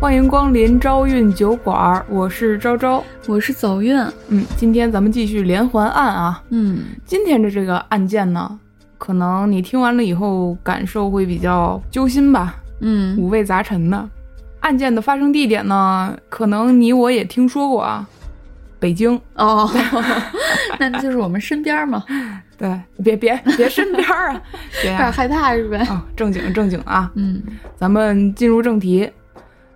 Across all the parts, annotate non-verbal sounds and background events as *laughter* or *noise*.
欢迎光临招运酒馆，我是招招，我是走运。嗯，今天咱们继续连环案啊。嗯，今天的这个案件呢，可能你听完了以后感受会比较揪心吧。嗯，五味杂陈的。案件的发生地点呢，可能你我也听说过啊，北京。哦，*laughs* 那就是我们身边嘛。对，别别别身边啊，别 *laughs* 有点害怕是呗？啊，正经正经啊。嗯，咱们进入正题，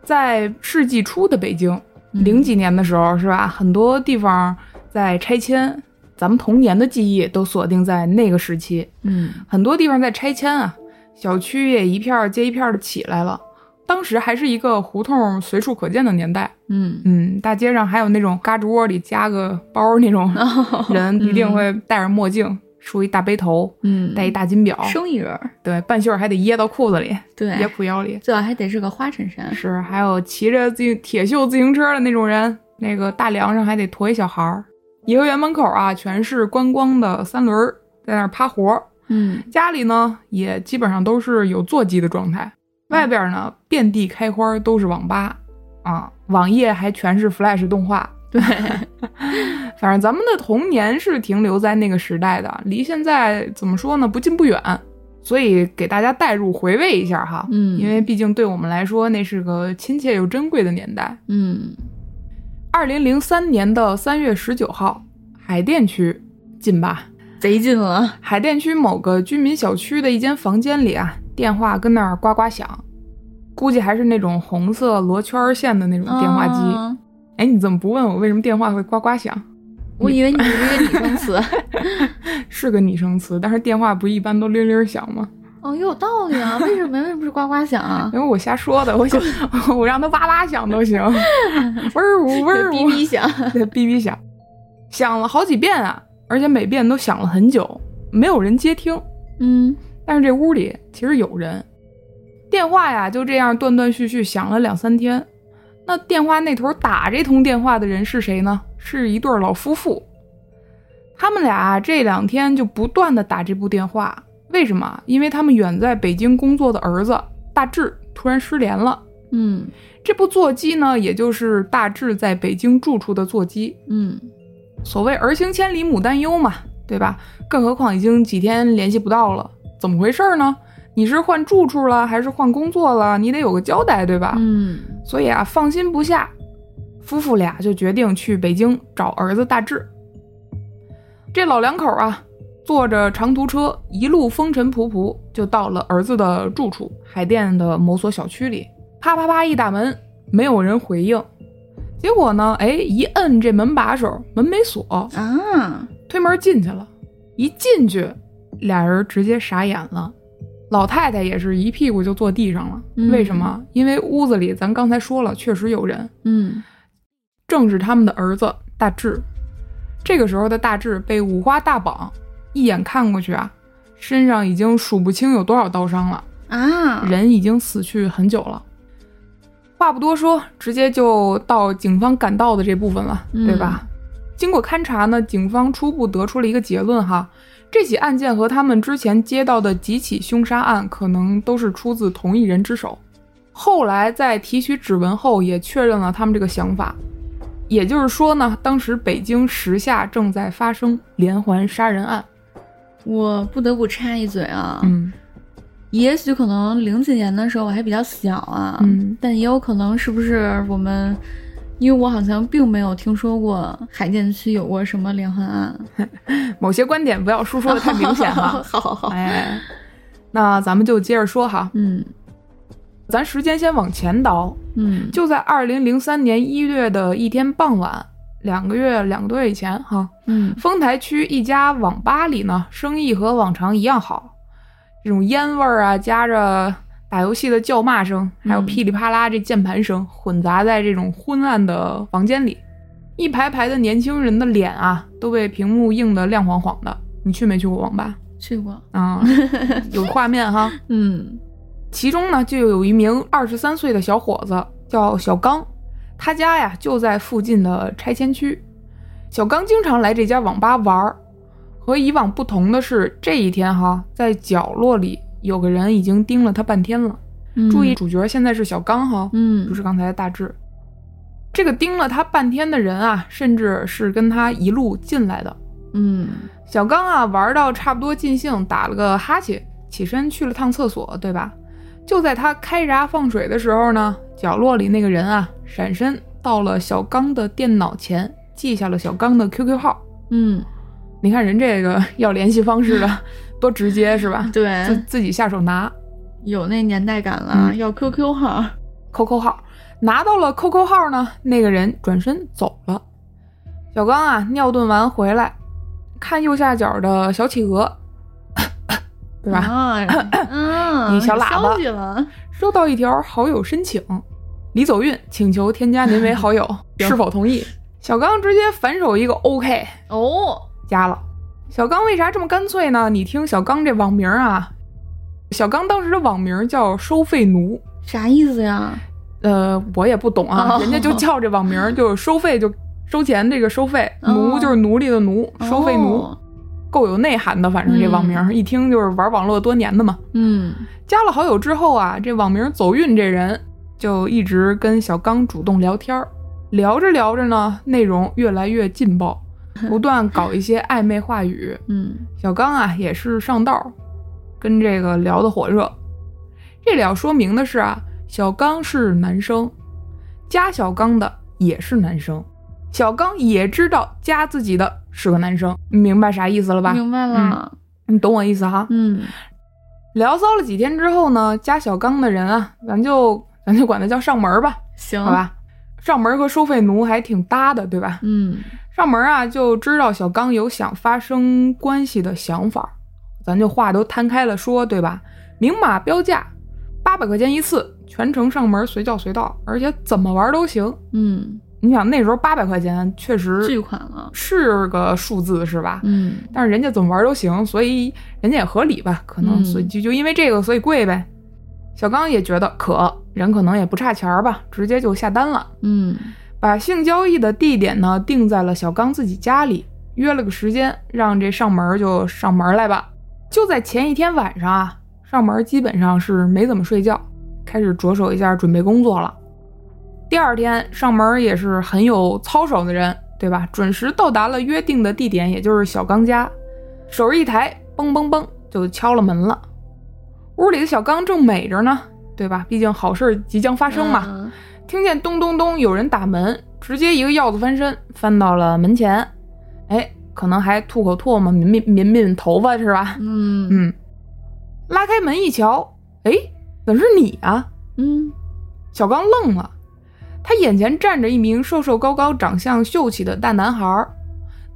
在世纪初的北京，零几年的时候是吧？很多地方在拆迁，咱们童年的记忆都锁定在那个时期。嗯，很多地方在拆迁啊，小区也一片接一片的起来了。当时还是一个胡同随处可见的年代。嗯嗯，大街上还有那种嘎吱窝里夹个包那种人，一定会戴着墨镜。梳一大背头，嗯，戴一大金表，生意人，对，半袖还得掖到裤子里，对，掖裤腰里，最好还得是个花衬衫。是，还有骑着自行铁锈自行车的那种人，那个大梁上还得驮一小孩儿。颐和园门口啊，全是观光的三轮，在那儿趴活。嗯，家里呢也基本上都是有座机的状态，外边呢遍地开花，都是网吧。啊，网页还全是 Flash 动画。对，*laughs* 反正咱们的童年是停留在那个时代的，离现在怎么说呢，不近不远，所以给大家带入回味一下哈。嗯，因为毕竟对我们来说，那是个亲切又珍贵的年代。嗯，二零零三年的三月十九号，海淀区近吧？贼近了。海淀区某个居民小区的一间房间里啊，电话跟那儿呱呱响，估计还是那种红色罗圈线的那种电话机。啊哎，你怎么不问我为什么电话会呱呱响？我以为你是一个拟声词，*laughs* 是个拟声词，但是电话不一般都铃铃响吗？哦，也有道理啊，为什么为什么是呱呱响啊？因为我瞎说的，我想 *laughs* 我让它哇哇响都行，嗡儿呜嗡儿呜，哔哔响，对，哔哔响，响了好几遍啊，而且每遍都响了很久，没有人接听。嗯，但是这屋里其实有人，电话呀就这样断断续续响了两三天。那电话那头打这通电话的人是谁呢？是一对老夫妇。他们俩这两天就不断的打这部电话，为什么？因为他们远在北京工作的儿子大志突然失联了。嗯，这部座机呢，也就是大志在北京住处的座机。嗯，所谓儿行千里母担忧嘛，对吧？更何况已经几天联系不到了，怎么回事呢？你是换住处了，还是换工作了？你得有个交代，对吧？嗯，所以啊，放心不下，夫妇俩就决定去北京找儿子大志。这老两口啊，坐着长途车，一路风尘仆仆，就到了儿子的住处海淀的某所小区里。啪啪啪一打门，没有人回应。结果呢，哎，一摁这门把手，门没锁啊，推门进去了。一进去，俩人直接傻眼了。老太太也是一屁股就坐地上了。嗯为什么？因为屋子里咱刚才说了，确实有人，嗯，正是他们的儿子大志。这个时候的大志被五花大绑，一眼看过去啊，身上已经数不清有多少刀伤了，啊，人已经死去很久了。话不多说，直接就到警方赶到的这部分了，嗯对吧？经过勘查呢，警方初步得出了一个结论哈，这起案件和他们之前接到的几起凶杀案可能都是出自同一人之手。后来在提取指纹后，也确认了他们这个想法，也就是说呢，当时北京时下正在发生连环杀人案。我不得不插一嘴啊，嗯也许可能零几年的时候我还比较小啊，嗯但也有可能是不是我们，因为我好像并没有听说过海淀区有过什么连环案，*laughs* 某些观点不要输出的太明显哈。*laughs* 好好好，哎，那咱们就接着说哈，嗯。咱时间先往前倒，嗯，就在二零零三年一月的一天傍晚，两个月两个多月以前哈，嗯。丰台区一家网吧里呢，生意和往常一样好，这种烟味儿啊，夹着打游戏的叫骂声，还有嗯噼里啪啦这键盘声，混杂在这种昏暗的房间里，一排排的年轻人的脸啊，都被屏幕映得亮晃晃的。你去没去过网吧？去过，啊、*laughs* 有画面哈。嗯其中呢，就有一名二十三岁的小伙子，叫小刚，他家呀就在附近的拆迁区。小刚经常来这家网吧玩儿，和以往不同的是，这一天哈，在角落里有个人已经盯了他半天了。嗯注意，主角现在是小刚哈，嗯不是刚才的大志。这个盯了他半天的人啊，甚至是跟他一路进来的。嗯小刚啊，玩到差不多尽兴，打了个哈欠，起身去了趟厕所，对吧？就在他开闸放水的时候呢，角落里那个人啊，闪身到了小刚的电脑前，记下了小刚的 QQ 号。嗯，你看人这个 *laughs* 要联系方式的 *laughs* 多直接是吧？对，自自己下手拿有那年代感了，嗯要 QQ 号。QQ 号，拿到了 QQ 号呢，那个人转身走了。小刚啊，尿遁完回来，看右下角的小企鹅，*laughs* 对吧？啊，嗯，你小喇叭消息了。收到一条好友申请，李走运请求添加您为好友，是否同意？小刚直接反手一个 OK，哦，加了。小刚为啥这么干脆呢？你听小刚这网名啊，小刚当时的网名叫收费奴，啥意思呀？呃，我也不懂啊，哦人家就叫这网名，就是收费就收钱这个收费，哦奴就是奴隶的奴，收费奴，哦够有内涵的。反正这网名、嗯一听就是玩网络多年的嘛。嗯加了好友之后啊，这网名走运这人就一直跟小刚主动聊天儿，聊着聊着呢，内容越来越劲爆，不断搞一些暧昧话语。嗯小刚啊也是上道，跟这个聊得火热。这里要说明的是啊，小刚是男生，加小刚的也是男生，小刚也知道加自己的是个男生，你明白啥意思了吧？明白了。你懂我意思哈？嗯聊骚了几天之后呢，加小刚的人啊，咱就咱就管他叫上门吧，行，好。吧？上门和收费奴还挺搭的，对吧？嗯上门啊，就知道小刚有想发生关系的想法，咱就话都摊开了说，对吧？明码标价，八百块钱一次，全程上门，随叫随到，而且怎么玩都行。嗯，你想那时候八百块钱确实巨实款了。是个数字，是吧？嗯但是人家怎么玩都行，所以人家也合理吧？可能嗯所以就就因为这个，所以贵呗。小刚也觉得可，人可能也不差钱儿吧，直接就下单了。嗯把性交易的地点呢定在了小刚自己家里，约了个时间，让这上门就上门来吧。就在前一天晚上啊，上门基本上是没怎么睡觉，开始着手一下准备工作了。第二天上门也是很有操守的人，对吧？准时到达了约定的地点，也就是小刚家，手一抬，嘣嘣嘣就敲了门了。屋里的小刚正美着呢，对吧？毕竟好事即将发生嘛。听见咚咚咚有人打门，直接一个鹞子翻身翻到了门前，哎，可能还吐口唾沫，抿抿抿抿头发是吧？嗯嗯，拉开门一瞧，哎，怎么是你啊？嗯小刚愣了，他眼前站着一名瘦瘦高高、长相秀气的大男孩儿。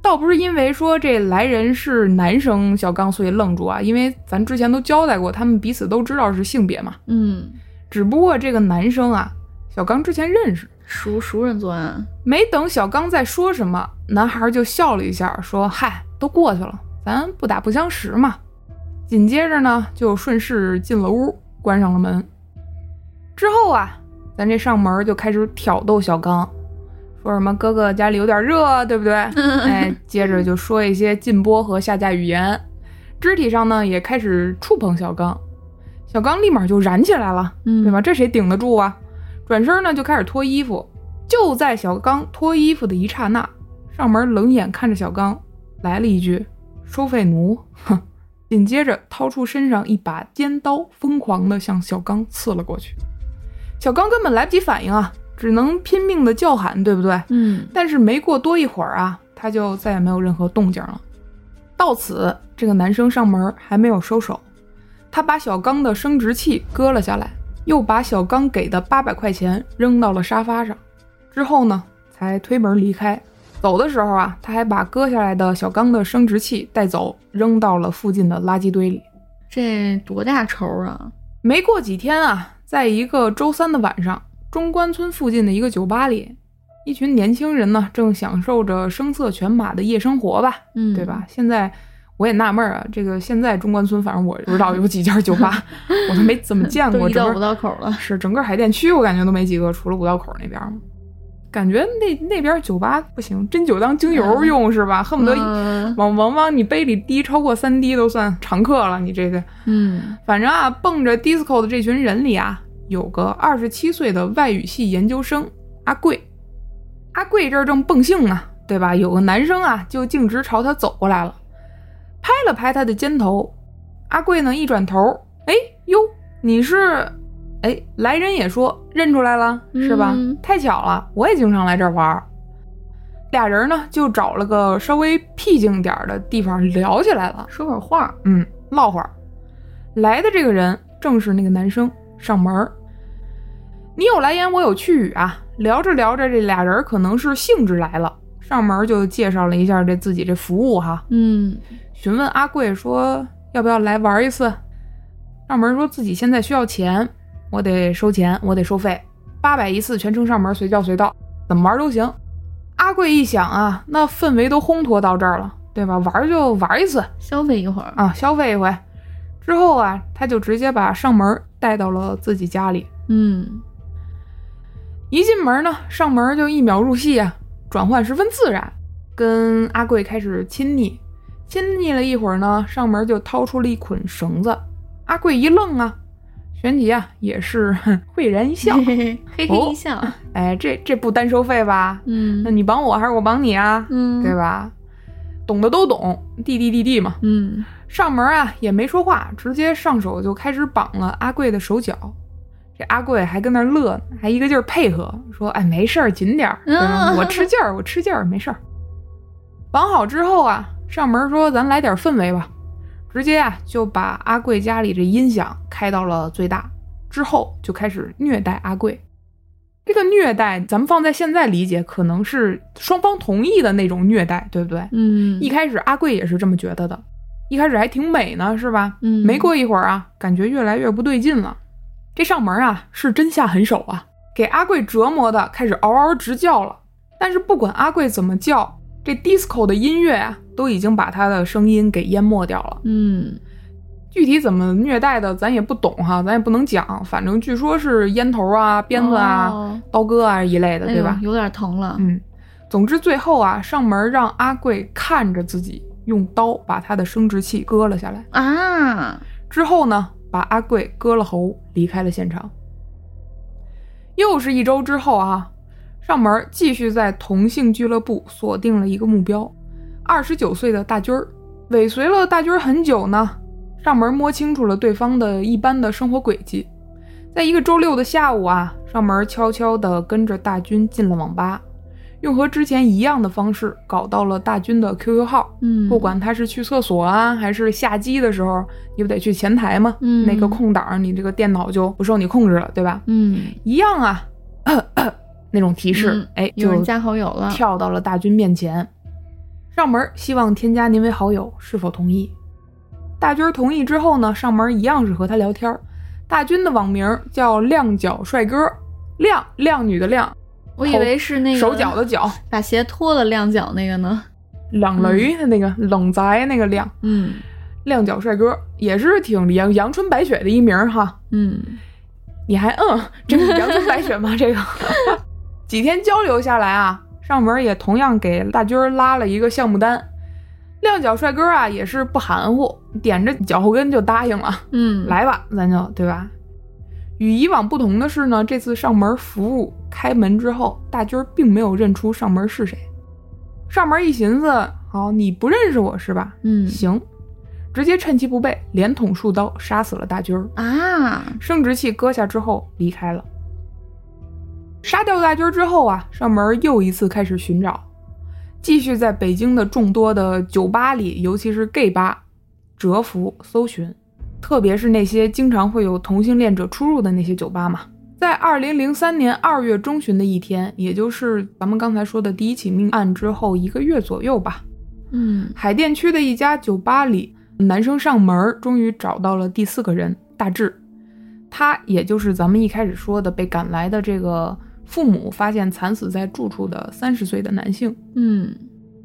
倒不是因为说这来人是男生，小刚所以愣住啊，因为咱之前都交代过，他们彼此都知道是性别嘛。嗯，只不过这个男生啊，小刚之前认识。熟熟人作案。没等小刚再说什么，男孩就笑了一下，说：“嗨，都过去了，咱不打不相识嘛。”紧接着呢，就顺势进了屋，关上了门。之后啊，咱这上门就开始挑逗小刚，说什么哥哥家里有点热，对不对？*laughs* 哎，接着就说一些禁播和下架语言，肢体上呢也开始触碰小刚，小刚立马就燃起来了。嗯，对吧？？这谁顶得住啊？转身呢就开始脱衣服。就在小刚脱衣服的一刹那，上门冷眼看着小刚，来了一句“收费奴”，哼。紧接着掏出身上一把尖刀，疯狂地向小刚刺了过去。小刚根本来不及反应啊，只能拼命的叫喊，对不对？嗯但是没过多一会儿啊，他就再也没有任何动静了。到此，这个男生上门还没有收手，他把小刚的生殖器割了下来，又把小刚给的八百块钱扔到了沙发上，之后呢，才推门离开。走的时候啊，他还把割下来的小刚的生殖器带走，扔到了附近的垃圾堆里。这多大仇啊！没过几天啊，在一个周三的晚上，中关村附近的一个酒吧里，一群年轻人呢正享受着声色犬马的夜生活吧，嗯，对吧？？现在我也纳闷儿啊，这个现在中关村，反正我不知道有几家酒吧，*laughs* 我都没怎么见过。到五道口了。是整个海淀区，我感觉都没几个，除了五道口那边儿。感觉那那边酒吧不行，真酒当精油用、是吧？恨不得嗯往往往你杯里滴超过三滴都算常客了，你这个。嗯反正啊，蹦着 disco 的这群人里啊，有个二十七岁的外语系研究生阿贵。阿贵这儿正蹦兴呢，对吧？有个男生啊，就径直朝他走过来了，拍了拍他的肩头。阿贵呢，一转头，哎呦，你是？哎，来人也说认出来了，是吧？嗯太巧了，我也经常来这儿玩。俩人呢，就找了个稍微僻静点儿的地方聊起来了。说会儿话，嗯，唠会儿。来的这个人正是那个男生上门儿。你有来言，我有去语啊。聊着聊着，这俩人可能是兴致来了，上门就介绍了一下这自己这服务哈，嗯询问阿贵说要不要来玩一次。上门说自己现在需要钱，我得收钱，我得收费，八百一次，全程上门，随叫随到，怎么玩都行。阿贵一想啊，那氛围都烘托到这儿了，对吧？玩就玩一次，消费一会儿，啊，消费一回。之后啊，他就直接把上门带到了自己家里。嗯一进门呢，上门就一秒入戏啊，转换十分自然，跟阿贵开始亲昵。亲昵了一会儿呢，上门就掏出了一捆绳子。阿贵一愣啊，旋即啊也是哼会然一笑嘿。嘿嘿一笑，哎，这这不单收费吧？嗯那你绑我还是我绑你啊？嗯，对吧？懂的都懂，弟弟弟弟嘛。嗯上门啊也没说话，直接上手就开始绑了阿贵的手脚。这阿贵还跟那儿乐呢，还一个劲儿配合，说：“哎，没事儿，紧点儿，我吃劲儿，我吃劲儿，没事儿。”绑好之后啊，上门说：“咱来点氛围吧。”直接啊就把阿贵家里这音响开到了最大，之后就开始虐待阿贵。这个虐待，咱们放在现在理解，可能是双方同意的那种虐待，对不对？嗯，一开始阿贵也是这么觉得的，一开始还挺美呢，是吧？嗯没过一会儿啊，感觉越来越不对劲了。这上门啊是真下狠手啊，给阿贵折磨的开始嗷嗷直叫了。但是不管阿贵怎么叫，这 disco 的音乐啊都已经把他的声音给淹没掉了。嗯具体怎么虐待的，咱也不懂哈，咱也不能讲。反正据说是烟头啊、鞭子啊、哦刀割啊一类的，哎对吧？呦有点疼了，嗯，总之最后啊，上门让阿贵看着自己用刀把他的生殖器割了下来，啊，之后呢，把阿贵割了喉，离开了现场。又是一周之后啊，上门继续在同性俱乐部锁定了一个目标，二十九岁的大军儿，尾随了大军儿很久呢。上门摸清楚了对方的一般的生活轨迹，在一个周六的下午啊，上门悄悄地跟着大军进了网吧，用和之前一样的方式搞到了大军的 QQ 号。嗯，不管他是去厕所啊，还是下机的时候，你不得去前台吗？嗯那个空档，你这个电脑就不受你控制了，对吧？嗯，一样啊，*coughs* 那种提示，嗯哎，就有人加好友了，跳到了大军面前，上门希望添加您为好友，是否同意？大军同意之后呢，上门一样是和他聊天儿。大军的网名叫亮脚帅哥，亮靓女的亮，我以为是那个手脚的脚，把鞋脱了亮脚那个呢，冷雷的那个冷宅那个亮，嗯亮脚帅哥也是挺阳阳春白雪的一名儿哈。嗯你还嗯，这个阳春白雪吗？这个 *laughs* 几天交流下来啊，上门也同样给大军儿拉了一个项目单。亮脚帅哥啊，也是不含糊，点着脚后跟就答应了，嗯，*laughs* 来吧，咱就对吧？与以往不同的是呢，这次上门服务开门之后，大军儿并没有认出上门是谁。上门一寻思，好，你不认识我是吧？嗯行，直接趁其不备，连捅数刀杀死了大军儿。啊，生殖器割下之后离开了。杀掉大军之后啊，上门又一次开始寻找，继续在北京的众多的酒吧里，尤其是 gay 吧，蛰伏搜寻，特别是那些经常会有同性恋者出入的那些酒吧嘛。在二零零三年二月中旬的一天，也就是咱们刚才说的第一起命案之后一个月左右吧，嗯海淀区的一家酒吧里，男生上门，终于找到了第四个人大志。他也就是咱们一开始说的被赶来的这个父母发现惨死在住处的三十岁的男性，嗯。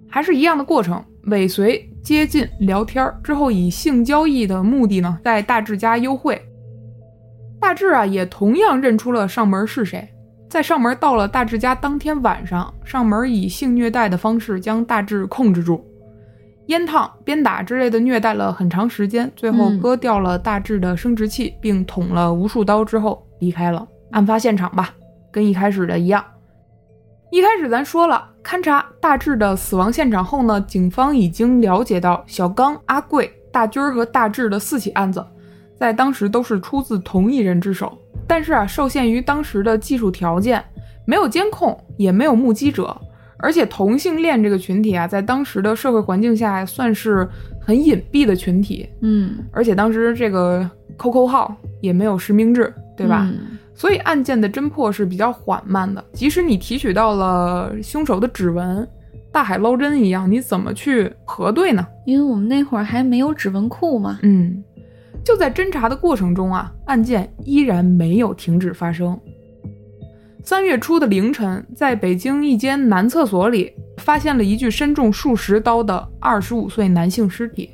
还是一样的过程，尾随、接近、聊天儿之后，以性交易的目的呢，在大志家幽会。大志啊，也同样认出了上门是谁。在上门到了大志家当天晚上，上门以性虐待的方式将大志控制住，烟烫、鞭打之类的虐待了很长时间，最后嗯。割掉了大志的生殖器，并捅了无数刀之后离开了。案发现场吧，跟一开始的一样。一开始咱说了，勘察大志的死亡现场后呢，警方已经了解到小刚、阿贵、大军儿和大志的四起案子，在当时都是出自同一人之手。但是啊，受限于当时的技术条件，没有监控，也没有目击者，而且同性恋这个群体啊，在当时的社会环境下算是很隐蔽的群体，嗯，而且当时这个 QQ 号也没有实名制，对吧？嗯所以案件的侦破是比较缓慢的。即使你提取到了凶手的指纹，大海捞针一样，你怎么去核对呢？因为我们那会儿还没有指纹库嘛。嗯，就在侦查的过程中啊，案件依然没有停止发生。三月初的凌晨，在北京一间男厕所里，发现了一具身中数十刀的二十五岁男性尸体。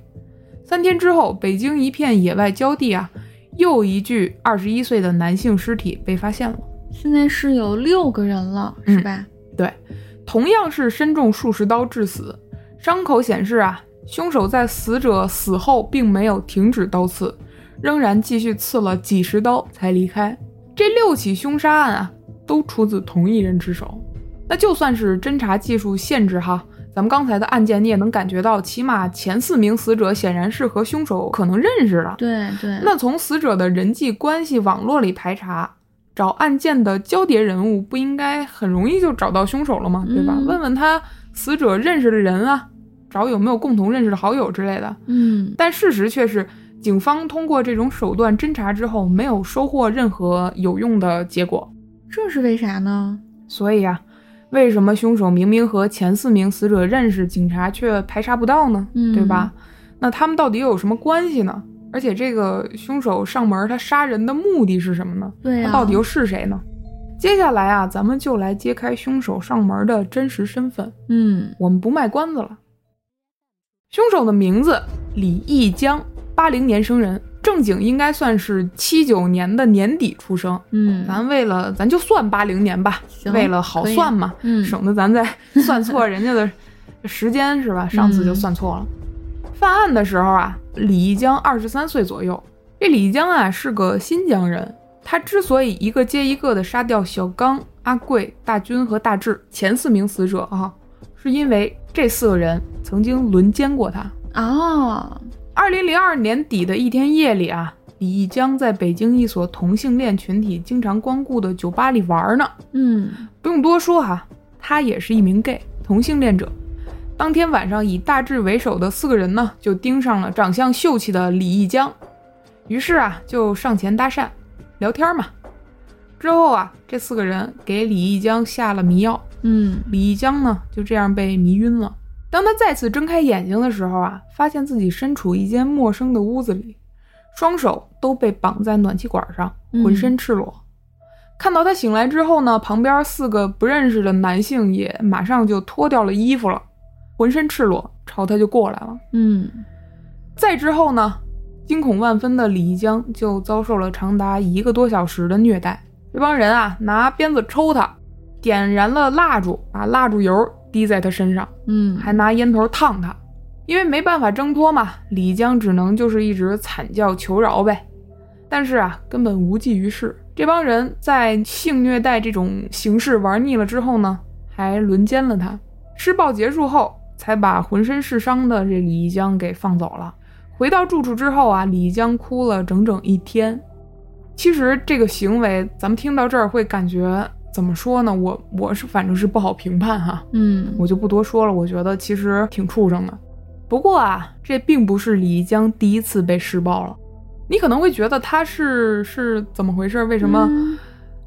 三天之后，北京一片野外焦地啊，又一具二十一岁的男性尸体被发现了。现在是有六个人了，是吧？对，同样是身中数十刀致死，伤口显示啊，凶手在死者死后并没有停止刀刺，仍然继续刺了几十刀才离开。这六起凶杀案啊，都出自同一人之手。那就算是侦查技术限制哈，咱们刚才的案件你也能感觉到，起码前四名死者显然是和凶手可能认识的。对对。那从死者的人际关系网络里排查，找案件的交叠人物，不应该很容易就找到凶手了吗？对吧？嗯问问他死者认识的人啊，找有没有共同认识的好友之类的。嗯但事实却是，警方通过这种手段侦查之后，没有收获任何有用的结果。这是为啥呢？所以啊，为什么凶手明明和前四名死者认识，警察却排查不到呢？嗯对吧？那他们到底又有什么关系呢？而且这个凶手上门，他杀人的目的是什么呢？对呀、他到底又是谁呢？接下来啊，咱们就来揭开凶手上门的真实身份。嗯我们不卖关子了。凶手的名字李义江，八零年生人，正经应该算是七九年的年底出生。嗯，咱为了咱就算八零年吧，为了好算嘛，嗯省得咱再算错人家的 *laughs* 时间是吧？上次就算错了。犯案的时候啊，李义江二十三岁左右。这李义江啊是个新疆人，他之所以一个接一个的杀掉小刚、阿贵、大军和大志前四名死者啊，是因为这四个人曾经轮奸过他。哦，二零零二年底的一天夜里啊，李义江在北京一所同性恋群体经常光顾的酒吧里玩呢。嗯不用多说哈，他也是一名 gay 同性恋者。当天晚上，以大志为首的四个人呢，就盯上了长相秀气的李义江，于是啊，就上前搭讪，聊天嘛。之后啊，这四个人给李义江下了迷药，嗯李义江呢就这样被迷晕了。当他再次睁开眼睛的时候啊，发现自己身处一间陌生的屋子里，双手都被绑在暖气管上，嗯浑身赤裸。看到他醒来之后呢，旁边四个不认识的男性也马上就脱掉了衣服了，浑身赤裸，朝他就过来了。嗯再之后呢，惊恐万分的李义江就遭受了长达一个多小时的虐待。这帮人啊，拿鞭子抽他，点燃了蜡烛，把蜡烛油滴在他身上，嗯，还拿烟头烫他。因为没办法挣脱嘛，李江只能就是一直惨叫求饶呗。但是啊，根本无济于事。这帮人在性虐待这种形式玩腻了之后呢，还轮奸了他。施暴结束后，才把浑身是伤的这李江给放走了。回到住处之后啊，李江哭了整整一天。其实这个行为，咱们听到这儿会感觉怎么说呢？我我是反正是不好评判哈。嗯我就不多说了。我觉得其实挺畜生的。不过啊，这并不是李江第一次被施暴了。你可能会觉得他是是怎么回事？为什么？嗯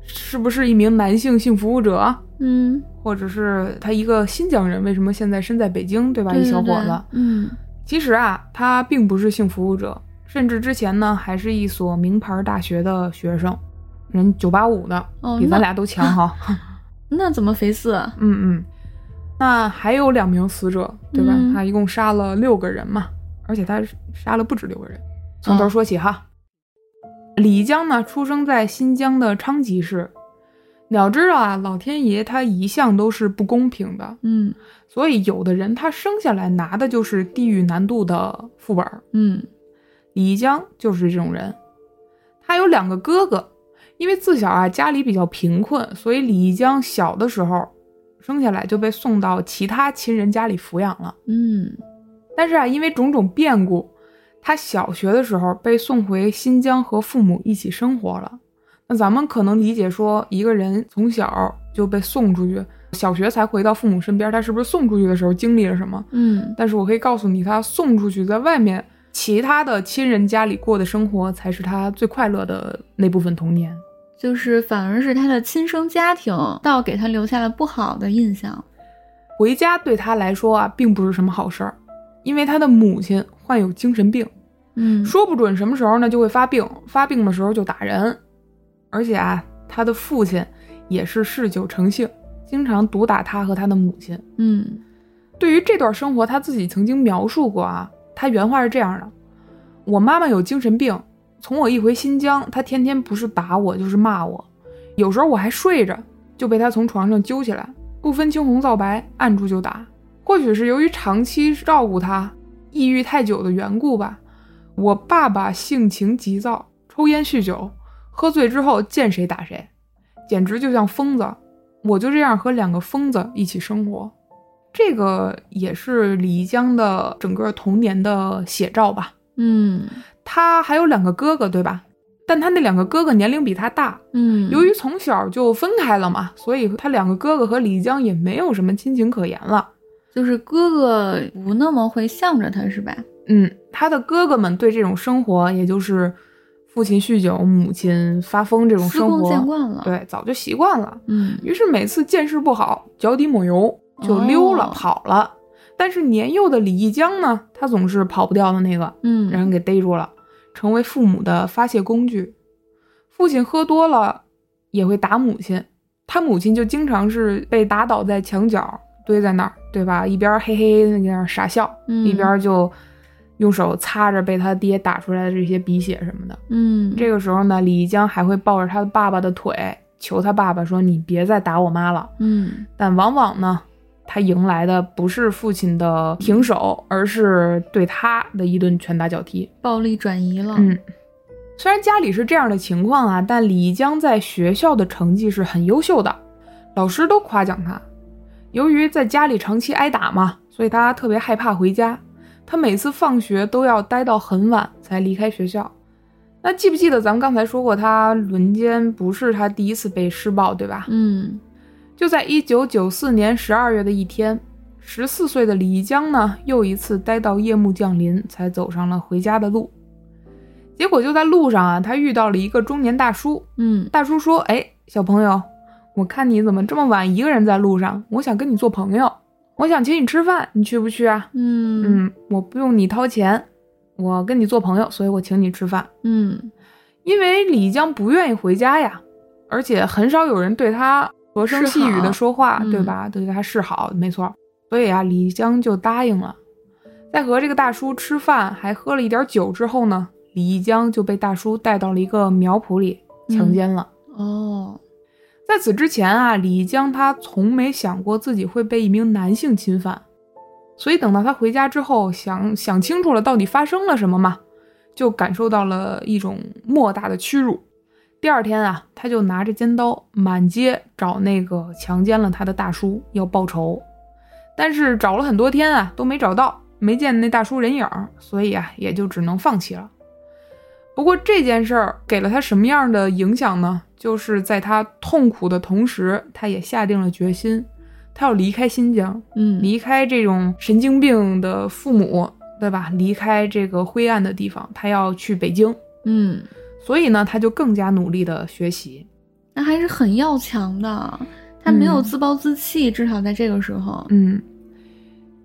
是不是一名男性性服务者？嗯，或者是他一个新疆人？为什么现在身在北京？对吧？对一小伙子。嗯其实啊，他并不是性服务者，甚至之前呢还是一所名牌大学的学生，人九八五的，哦比咱俩都强哈。*laughs* 那怎么肥四？啊嗯嗯，那还有两名死者，对吧？嗯他一共杀了六个人嘛，而且他杀了不止六个人。从头说起哈，李江呢，出生在新疆的昌吉市，你要知道啊，老天爷他一向都是不公平的，嗯所以有的人他生下来拿的就是地狱难度的副本。嗯李江就是这种人，他有两个哥哥，因为自小啊家里比较贫困，所以李江小的时候生下来就被送到其他亲人家里抚养了。嗯但是啊，因为种种变故，他小学的时候被送回新疆和父母一起生活了。那咱们可能理解说，一个人从小就被送出去，小学才回到父母身边，他是不是送出去的时候经历了什么？嗯但是我可以告诉你，他送出去，在外面其他的亲人家里过的生活，才是他最快乐的那部分童年。就是反而是他的亲生家庭倒给他留下了不好的印象。回家对他来说啊，并不是什么好事儿，因为他的母亲患有精神病，嗯说不准什么时候呢就会发病，发病的时候就打人，而且啊，他的父亲也是嗜酒成性，经常毒打他和他的母亲。嗯对于这段生活，他自己曾经描述过啊，他原话是这样的：我妈妈有精神病，从我一回新疆，他天天不是打我就是骂我，有时候我还睡着，就被他从床上揪起来，不分青红皂白，按住就打。或许是由于长期照顾他，抑郁太久的缘故吧，我爸爸性情急躁，抽烟酗酒，喝醉之后见谁打谁，简直就像疯子。我就这样和两个疯子一起生活。这个也是李江的整个童年的写照吧。嗯他还有两个哥哥，对吧？但他那两个哥哥年龄比他大，嗯，由于从小就分开了嘛，所以他两个哥哥和李江也没有什么亲情可言了。就是哥哥不那么会向着他，是吧？嗯，他的哥哥们对这种生活，也就是父亲酗酒、母亲发疯这种生活，见惯了。，对，早就习惯了。嗯于是每次见势不好，脚底抹油就溜了、哦跑了。但是年幼的李义江呢，他总是跑不掉的那个，嗯让嗯人给逮住了，成为父母的发泄工具。父亲喝多了也会打母亲，他母亲就经常是被打倒在墙角，堆在那儿，对吧？一边嘿嘿的在那儿傻笑，嗯一边就用手擦着被他爹打出来的这些鼻血什么的。嗯这个时候呢，李义江还会抱着他爸爸的腿，求他爸爸说：“你别再打我妈了。嗯”但往往呢，他迎来的不是父亲的停手，而是对他的一顿拳打脚踢。暴力转移了。嗯，虽然家里是这样的情况啊，但李江在学校的成绩是很优秀的，老师都夸奖他。由于在家里长期挨打嘛，所以他特别害怕回家。他每次放学都要待到很晚才离开学校。那记不记得咱们刚才说过，他轮奸不是他第一次被施暴，对吧？嗯就在一九九四年十二月的一天，十四岁的李江呢，又一次待到夜幕降临，才走上了回家的路。结果就在路上啊，他遇到了一个中年大叔。嗯大叔说：“哎，小朋友，我看你怎么这么晚一个人在路上，我想跟你做朋友，我想请你吃饭，你去不去啊？”嗯嗯，我不用你掏钱，我跟你做朋友，所以我请你吃饭。嗯因为李江不愿意回家呀，而且很少有人对他和声细语的说话，对吧？对他示好，没错。所以啊，李江就答应了。在和这个大叔吃饭，还喝了一点酒之后呢，李江就被大叔带到了一个苗圃里强奸了。哦在此之前啊，李江他从没想过自己会被一名男性侵犯，所以等到他回家之后，想想清楚了到底发生了什么嘛，就感受到了一种莫大的屈辱。第二天啊，他就拿着尖刀满街找那个强奸了他的大叔要报仇，但是找了很多天啊都没找到，没见那大叔人影，所以啊也就只能放弃了。不过这件事儿给了他什么样的影响呢？就是在他痛苦的同时，他也下定了决心，他要离开新疆，嗯离开这种神经病的父母，对吧？离开这个灰暗的地方，他要去北京。嗯，所以呢，他就更加努力的学习。那还是很要强的，他没有嗯自暴自弃，至少在这个时候。嗯，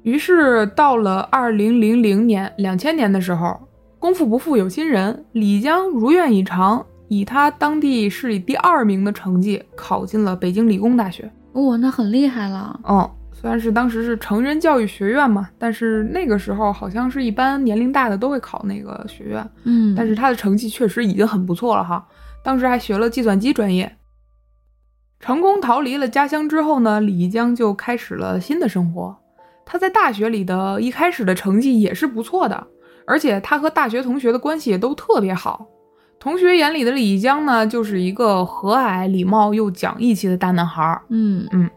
于是到了二零零零年、两千年的时候，功夫不负有心人，李江如愿以偿，以他当地市里第二名的成绩考进了北京理工大学。哇、那很厉害了。哦，虽然是当时是成人教育学院嘛，但是那个时候好像是一般年龄大的都会考那个学院，嗯，但是他的成绩确实已经很不错了哈。当时还学了计算机专业。成功逃离了家乡之后呢，李一江就开始了新的生活。他在大学里的一开始的成绩也是不错的，而且他和大学同学的关系也都特别好。同学眼里的李一江呢，就是一个和蔼、礼貌又讲义气的大男孩。嗯嗯，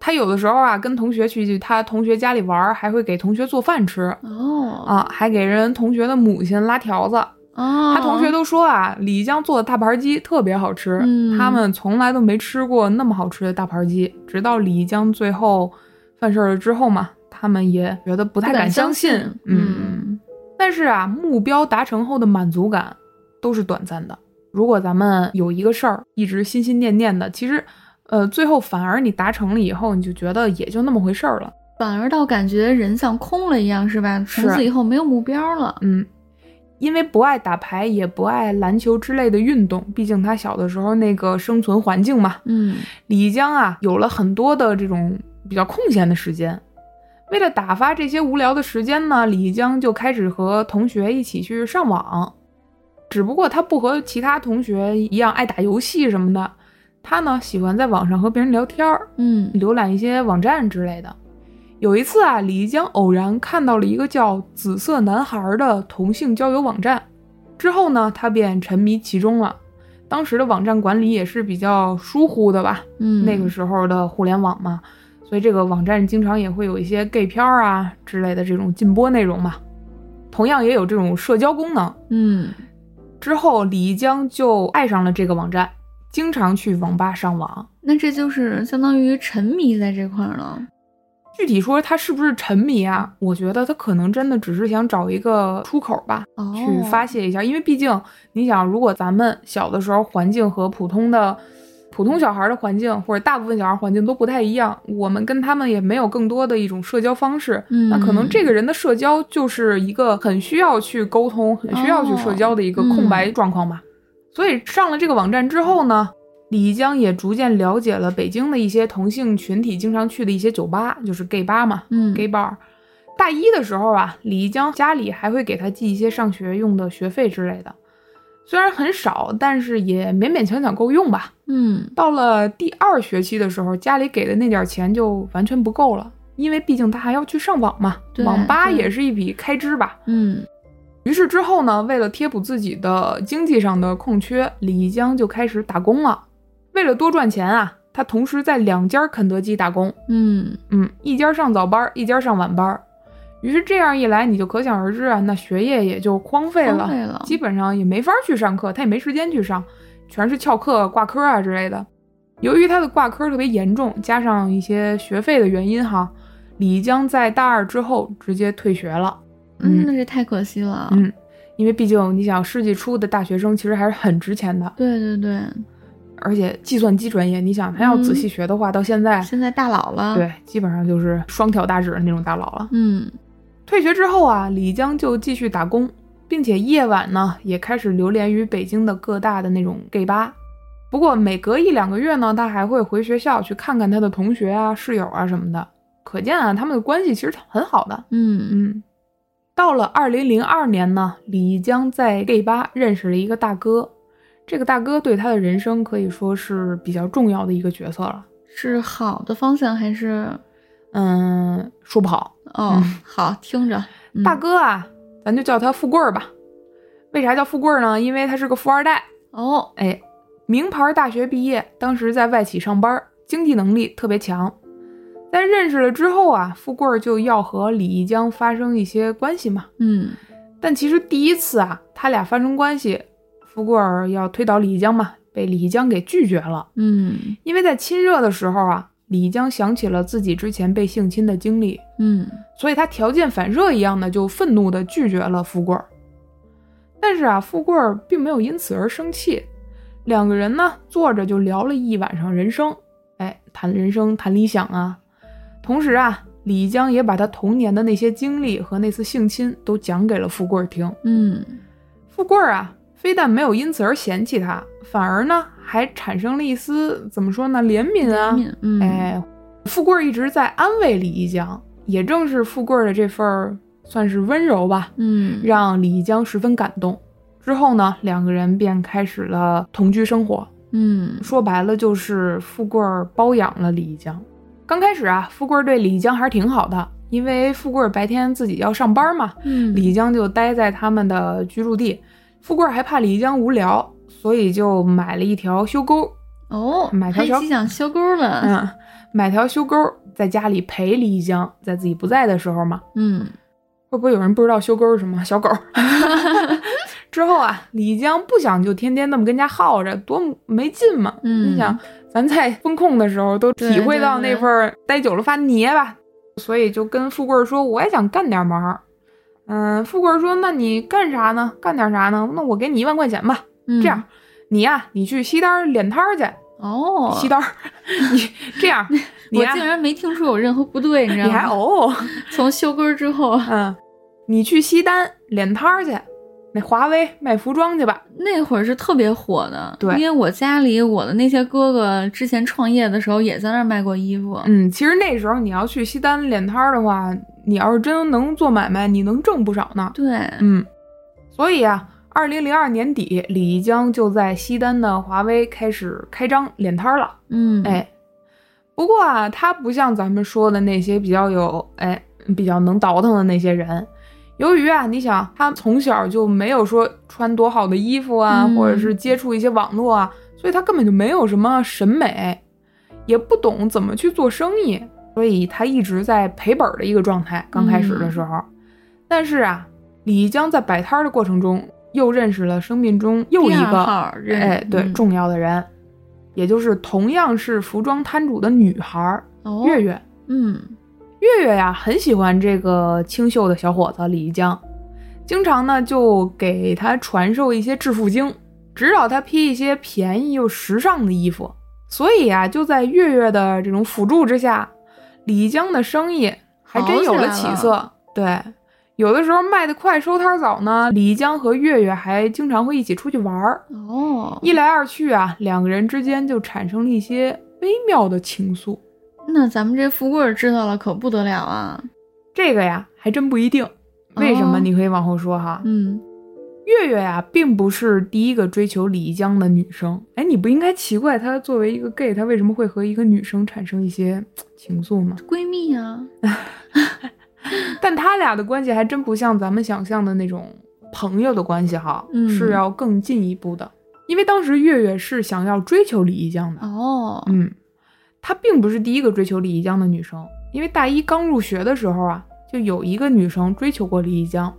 他有的时候啊，跟同学去他同学家里玩，还会给同学做饭吃。哦啊，还给人同学的母亲拉条子。哦，他同学都说啊，李江做的大盘鸡特别好吃，嗯他们从来都没吃过那么好吃的大盘鸡。直到李江最后犯事儿了之后嘛，他们也觉得不太敢相相信嗯，但是啊，目标达成后的满足感都是短暂的。如果咱们有一个事儿一直心心念念的，其实，呃，最后反而你达成了以后，你就觉得也就那么回事儿了。反而倒感觉人像空了一样，是吧？从此以后没有目标了。嗯，因为不爱打牌，也不爱篮球之类的运动，毕竟他小的时候那个生存环境嘛。嗯李江啊，有了很多的这种比较空闲的时间。为了打发这些无聊的时间呢，李江就开始和同学一起去上网。只不过他不和其他同学一样爱打游戏什么的，他呢喜欢在网上和别人聊天儿，嗯。浏览一些网站之类的。有一次啊，李一江偶然看到了一个叫“紫色男孩”的同性交友网站，之后呢，他便沉迷其中了。当时的网站管理也是比较疏忽的吧，嗯，那个时候的互联网嘛，所以这个网站经常也会有一些 gay 片儿啊之类的这种禁播内容嘛，同样也有这种社交功能。嗯。之后，李一江就爱上了这个网站，经常去网吧上网。那这就是相当于沉迷在这块儿了。具体说他是不是沉迷啊？我觉得他可能真的只是想找一个出口吧，哦，去发泄一下。因为毕竟你想，如果咱们小的时候环境和普通的普通小孩的环境，或者大部分小孩环境都不太一样，我们跟他们也没有更多的一种社交方式。嗯那可能这个人的社交就是一个很需要去沟通、很需要去社交的一个空白状况吧。所以上了这个网站之后呢，李一江也逐渐了解了北京的一些同性群体经常去的一些酒吧，就是 gay 吧嘛。嗯 gay bar。大一的时候啊，李一江家里还会给他寄一些上学用的学费之类的，虽然很少，但是也勉勉强强够用吧。嗯到了第二学期的时候，家里给的那点钱就完全不够了，因为毕竟他还要去上网嘛，网吧也是一笔开支吧。嗯于是之后呢，为了贴补自己的经济上的空缺，李一江就开始打工了。为了多赚钱啊，他同时在两家肯德基打工，嗯嗯，一家上早班，一家上晚班。于是这样一来，你就可想而知啊，那学业也就荒废了，荒废了基本上也没法去上课，他也没时间去上，全是翘课、挂科啊之类的。由于他的挂科特别严重，加上一些学费的原因哈，李江在大二之后直接退学了。嗯，那是太可惜了。嗯，因为毕竟你想，世纪初的大学生其实还是很值钱的，对对对，而且计算机专业，你想他要仔细学的话，到现在现在大佬了。，对，基本上就是双挑大指的那种大佬了。嗯退学之后啊，李江就继续打工，并且夜晚呢也开始流连于北京的各大的那种 gay 吧。不过每隔一两个月呢，他还会回学校去看看他的同学啊、室友啊什么的。可见啊，他们的关系其实很好的。嗯嗯，到了二零零二年呢，李江在 gay 吧认识了一个大哥，这个大哥对他的人生可以说是比较重要的一个角色了。是好的方向还是？嗯，说不好，哦，好，听着，嗯大哥啊，咱就叫他富贵儿吧。为啥叫富贵儿呢？因为他是个富二代，哦，哎，名牌大学毕业，当时在外企上班，经济能力特别强。在认识了之后啊，富贵儿就要和李一江发生一些关系嘛。嗯但其实第一次啊，他俩发生关系，富贵儿要推倒李一江嘛，被李一江给拒绝了。嗯因为在亲热的时候啊，李一江想起了自己之前被性侵的经历，嗯所以他条件反射一样的就愤怒的拒绝了富贵儿。但是啊，富贵儿并没有因此而生气，两个人呢坐着就聊了一晚上人生，哎，谈人生，谈理想啊。同时啊，李江也把他童年的那些经历和那次性侵都讲给了富贵儿听。嗯富贵儿啊，非但没有因此而嫌弃他，反而呢还产生了一丝怎么说呢怜悯啊，嗯哎，富贵儿一直在安慰李一江，也正是富贵儿的这份儿算是温柔吧，嗯，让李一江十分感动。之后呢，两个人便开始了同居生活。嗯说白了就是富贵儿包养了李一江。刚开始啊，富贵儿对李江还是挺好的，因为富贵儿白天自己要上班嘛，嗯，李江就待在他们的居住地。富贵儿还怕李江无聊，所以就买了一条修沟，哦，买条小还机长修沟了，嗯，买条修沟在家里陪李江，在自己不在的时候嘛。嗯会不会有人不知道修沟是什么？小狗。*laughs* 之后啊，李江不想就天天那么跟家耗着，多没劲嘛。嗯你想，咱在风控的时候都体会到那份儿待久了发黏吧，所以就跟富贵儿说，我也想干点忙儿。嗯，富贵儿说，那你干啥呢？干点啥呢？那我给你一万块钱吧。嗯，这样，你呀、你去西单儿敛摊儿去。哦，西单儿，你这样，*laughs* 我竟然没听出有任何不对，你知道吗你吗？还哦。从修根之后，嗯，你去西单敛摊儿去，那华为卖服装去吧。那会儿是特别火的，对因为我家里我的那些哥哥之前创业的时候也在那儿卖过衣服，嗯，其实那时候你要去西单练摊儿的话，你要是真能做买卖，你能挣不少呢。对，嗯，所以啊，二零零二年底，李一江就在西单的华为开始开张练摊儿了。嗯，哎，不过啊，他不像咱们说的那些比较有哎比较能倒腾的那些人。由于啊，你想他从小就没有说穿多好的衣服啊，嗯。或者是接触一些网络啊，所以他根本就没有什么审美，也不懂怎么去做生意，所以他一直在赔本儿的一个状态。刚开始的时候，但是啊，李江在摆摊儿的过程中，又认识了生命中又一个号认哎对、嗯。重要的人，也就是同样是服装摊主的女孩月月。嗯月月呀，很喜欢这个清秀的小伙子李一江，经常呢就给他传授一些致富经，指导他批一些便宜又时尚的衣服。所以啊，就在月月的这种辅助之下，李一江的生意还真有了起色。对，有的时候卖得快，收摊早呢，李一江和月月还经常会一起出去玩儿。哦，一来二去啊，两个人之间就产生了一些微妙的情愫。那咱们这富贵儿知道了可不得了啊，这个呀，还真不一定。为什么？哦你可以往后说哈。嗯，月月呀，并不是第一个追求李一江的女生。哎，你不应该奇怪她作为一个 gay，她为什么会和一个女生产生一些情愫吗？闺蜜啊，*laughs* 但他俩的关系还真不像咱们想象的那种朋友的关系哈，嗯是要更进一步的。因为当时月月是想要追求李一江的，哦，嗯，她并不是第一个追求李一江的女生，因为大一刚入学的时候啊，就有一个女生追求过李一江，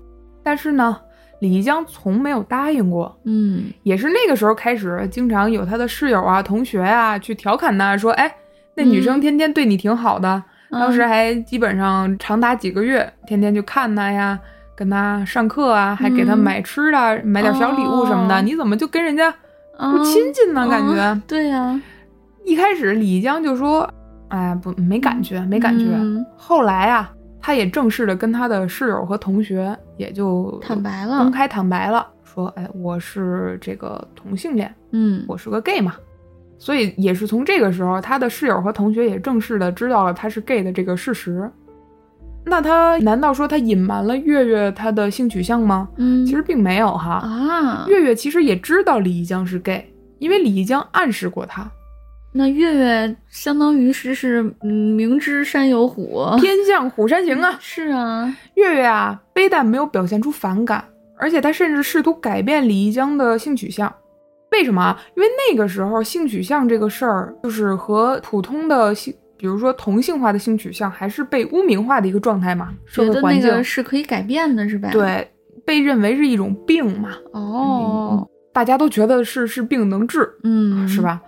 但是呢，李一江从没有答应过。嗯也是那个时候开始，经常有他的室友啊、同学啊去调侃他，说：“哎，那女生天天对你挺好的，当时还基本上长达几个月，天天去看他呀，跟他上课啊，还给他嗯买吃的，买点小礼物什么的。哦你怎么就跟人家啊不亲近呢？感觉、嗯对呀，一开始李江就说：“哎，不，没感觉，没感觉。嗯后来啊，他也正式的跟他的室友和同学也就坦白了公开坦白了，说：“哎，我是这个同性恋。”嗯我是个 gay 嘛，所以也是从这个时候，他的室友和同学也正式的知道了他是 gay 的这个事实。那他难道说他隐瞒了月月他的性取向吗？嗯，其实并没有哈。啊，月月其实也知道李一江是 gay，因为李一江暗示过他，那月月相当于是是嗯明知山有虎，偏向虎山行啊。是啊，月月啊，非但没有表现出反感，而且他甚至试图改变李一江的性取向。为什么啊？因为那个时候性取向这个事儿，就是和普通的性，比如说同性化的性取向，还是被污名化的一个状态嘛。社觉得会环境、那个是可以改变的，是吧？，对被认为是一种病嘛，哦，大家都觉得是是病能治，嗯，是？吧？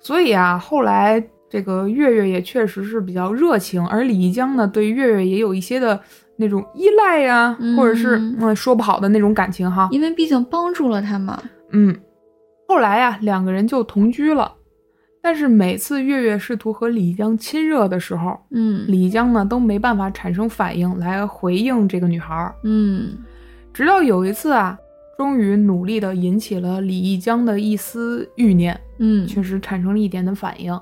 所以啊，后来这个月月也确实是比较热情，而李一江呢，对月月也有一些的那种依赖呀、嗯或者是嗯说不好的那种感情哈。因为毕竟帮助了他嘛。嗯，后来呀、两个人就同居了。但是每次月月试图和李一江亲热的时候，嗯李一江呢都没办法产生反应来回应这个女孩儿。嗯直到有一次啊，终于努力的引起了李一江的一丝欲念，嗯，确实产生了一点的反应。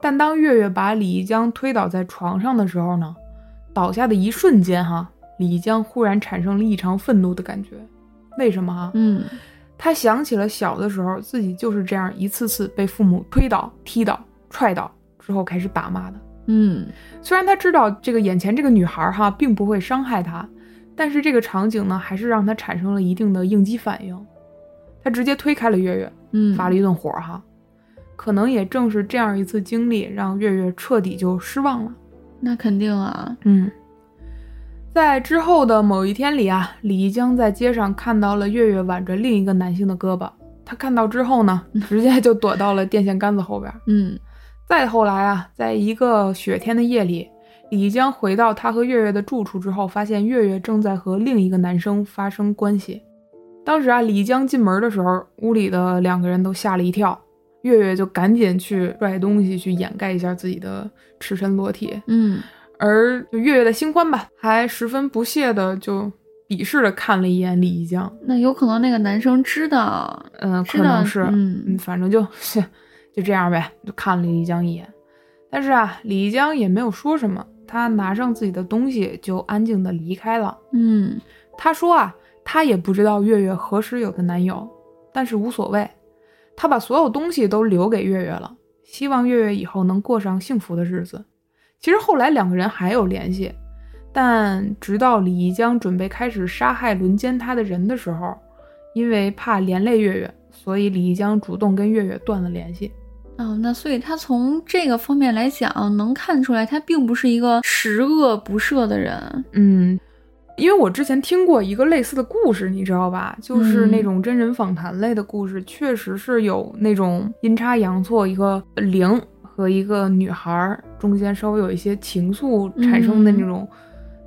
但当月月把李一江推倒在床上的时候呢，倒下的一瞬间哈，李一江忽然产生了异常愤怒的感觉。为什么哈？嗯他想起了小的时候，自己就是这样一次次被父母推倒、踢倒、踹倒之后开始打骂的。嗯，虽然他知道这个眼前这个女孩哈并不会伤害他，但是这个场景呢，还是让他产生了一定的应激反应。他直接推开了月月，嗯，发了一顿火哈。可能也正是这样一次经历，让月月彻底就失望了。那肯定啊，嗯，在之后的某一天里啊，李一江在街上看到了月月挽着另一个男性的胳膊。他看到之后呢，*laughs* 直接就躲到了电线杆子后边。嗯，再后来啊，在一个雪天的夜里，李江回到他和月月的住处之后，发现月月正在和另一个男生发生关系。当时啊，李江进门的时候，屋里的两个人都吓了一跳，月月就赶紧去拽东西去掩盖一下自己的赤身裸体。嗯，而月月的新欢吧，还十分不屑的就鄙视的看了一眼李一江。那有可能那个男生知道，嗯、可能是，嗯嗯，反正就 *laughs* 就这样呗，就看了李一江一眼。但是啊，李一江也没有说什么，他拿上自己的东西就安静的离开了。嗯他说啊，他也不知道月月何时有的男友，但是无所谓，他把所有东西都留给月月了，希望月月以后能过上幸福的日子。其实后来两个人还有联系，但直到李一江准备开始杀害轮奸他的人的时候，因为怕连累月月，所以李一江主动跟月月断了联系。哦，那所以他从这个方面来讲，能看出来他并不是一个十恶不赦的人。嗯，因为我之前听过一个类似的故事，你知道吧？就是嗯那种真人访谈类的故事，确实是有那种阴差阳错，一个灵和一个女孩儿中间稍微有一些情愫产生的那种、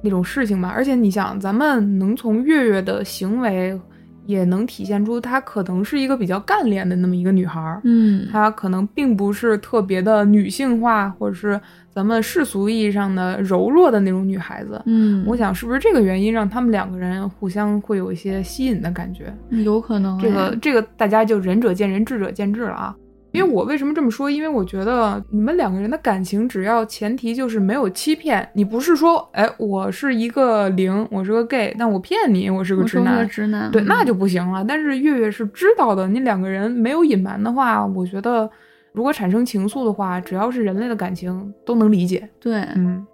那种事情吧。而且你想，咱们能从月月的行为。也能体现出她可能是一个比较干练的那么一个女孩儿，嗯她可能并不是特别的女性化，或者是咱们世俗意义上的柔弱的那种女孩子。嗯，我想是不是这个原因让他们两个人互相会有一些吸引的感觉？有可能这个哎这个大家就仁者见仁，智者见智了啊。因为我为什么这么说？因为我觉得你们两个人的感情，只要前提就是没有欺骗，你不是说，哎，我是一个零，我是个 gay，但我骗你，我是个直男我，直男，对，嗯那就不行了。但是月月是知道的，你两个人没有隐瞒的话，我觉得如果产生情愫的话，只要是人类的感情都能理解。对，嗯，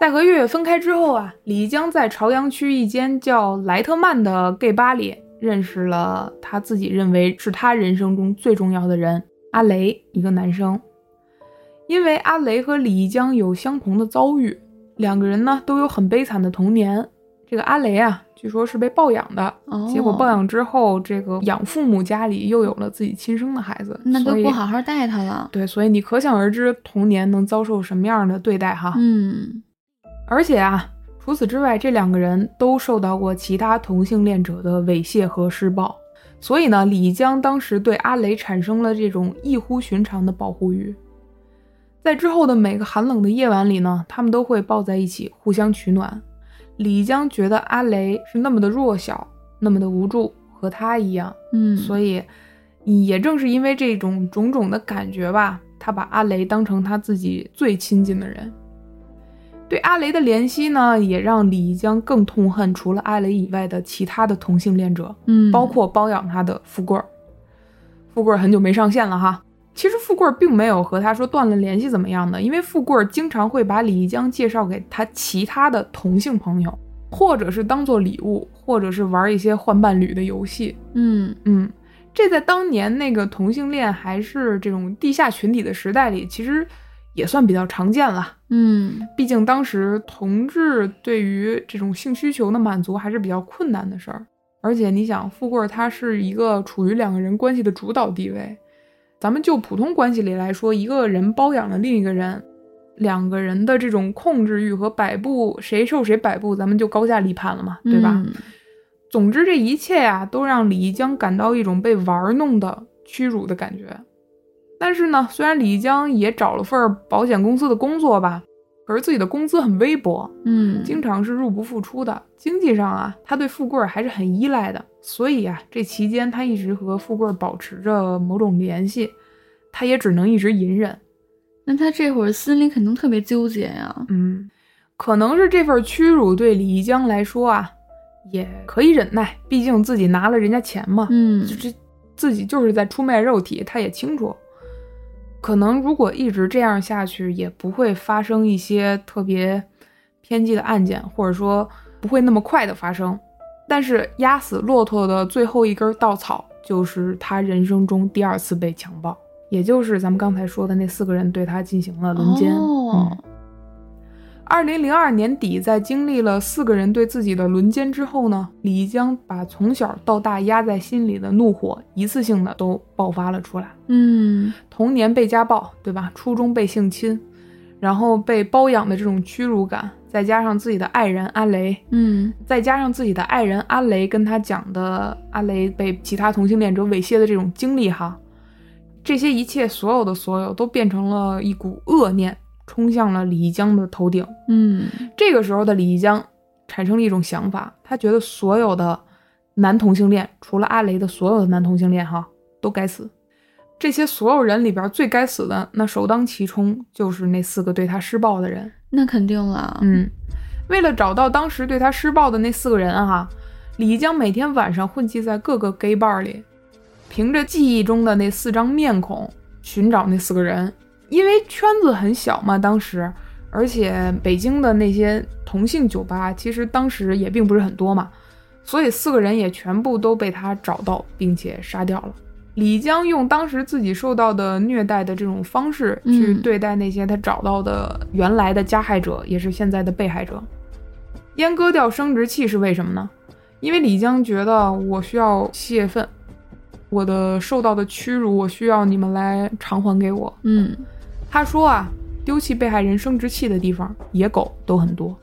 在和月月分开之后啊，李江在朝阳区一间叫莱特曼的 gay 吧里认识了他自己认为是他人生中最重要的人阿雷，一个男生。因为阿雷和李江有相同的遭遇，两个人呢都有很悲惨的童年。这个阿雷啊，据说是被抱养的，哦，结果抱养之后，这个养父母家里又有了自己亲生的孩子，那都不好好带他了。对，所以你可想而知童年能遭受什么样的对待哈。嗯而且啊，除此之外，这两个人都受到过其他同性恋者的猥亵和施暴，所以呢，李江当时对阿雷产生了这种异乎寻常的保护欲。在之后的每个寒冷的夜晚里呢，他们都会抱在一起，互相取暖。李江觉得阿雷是那么的弱小，那么的无助，和他一样，嗯，所以也正是因为这种种种的感觉吧，他把阿雷当成他自己最亲近的人。对阿雷的怜惜呢，也让李一江更痛恨除了阿雷以外的其他的同性恋者，嗯，包括包养他的富贵儿。富贵儿很久没上线了哈。其实富贵儿并没有和他说断了联系怎么样的，因为富贵儿经常会把李一江介绍给他其他的同性朋友，或者是当做礼物，或者是玩一些换伴侣的游戏。嗯嗯，这在当年那个同性恋还是这种地下群体的时代里，其实也算比较常见了。嗯毕竟当时同志对于这种性需求的满足还是比较困难的事儿。而且你想，富贵儿他是一个处于两个人关系的主导地位，咱们就普通关系里来说，一个人包养了另一个人，两个人的这种控制欲和摆布，谁受谁摆布，咱们就高下立判了嘛，对吧？嗯总之，这一切呀、都让李一江感到一种被玩弄的屈辱的感觉。但是呢，虽然李一江也找了份保险公司的工作吧，可是自己的工资很微薄，嗯，经常是入不敷出的。经济上啊，他对富贵儿还是很依赖的，所以啊，这期间他一直和富贵儿保持着某种联系，他也只能一直隐忍。那他这会儿心里肯定特别纠结呀。嗯，可能是这份屈辱对李一江来说啊，也可以忍耐，毕竟自己拿了人家钱嘛。嗯这这自己就是在出卖肉体，他也清楚。可能如果一直这样下去，也不会发生一些特别偏激的案件，或者说不会那么快的发生。但是压死骆驼的最后一根稻草，就是他人生中第二次被强暴，也就是咱们刚才说的那四个人对他进行了轮奸。哦，二零零二年底，在经历了四个人对自己的轮奸之后呢，李义江把从小到大压在心里的怒火一次性的都爆发了出来。嗯童年被家暴，对吧？初中被性侵，然后被包养的这种屈辱感，再加上自己的爱人阿雷，嗯再加上自己的爱人阿雷跟他讲的阿雷被其他同性恋者猥亵的这种经历哈，这些一切所有的所有都变成了一股恶念，冲向了李义江的头顶。嗯这个时候的李义江产生了一种想法，他觉得所有的男同性恋，除了阿雷的所有的男同性恋哈，都该死。这些所有人里边最该死的，那首当其冲就是那四个对他施暴的人。那肯定了。嗯，为了找到当时对他施暴的那四个人啊哈，李义江每天晚上混迹在各个 gay bar 里，凭着记忆中的那四张面孔寻找那四个人。因为圈子很小嘛，当时，而且北京的那些同性酒吧其实当时也并不是很多嘛，所以四个人也全部都被他找到并且杀掉了。李江用当时自己受到的虐待的这种方式去嗯对待那些他找到的原来的加害者，也是现在的被害者。阉割掉生殖器是为什么呢？因为李江觉得我需要泄愤，我的受到的屈辱，我需要你们来偿还给我。嗯他说啊，丢弃被害人生殖器的地方，野狗都很多。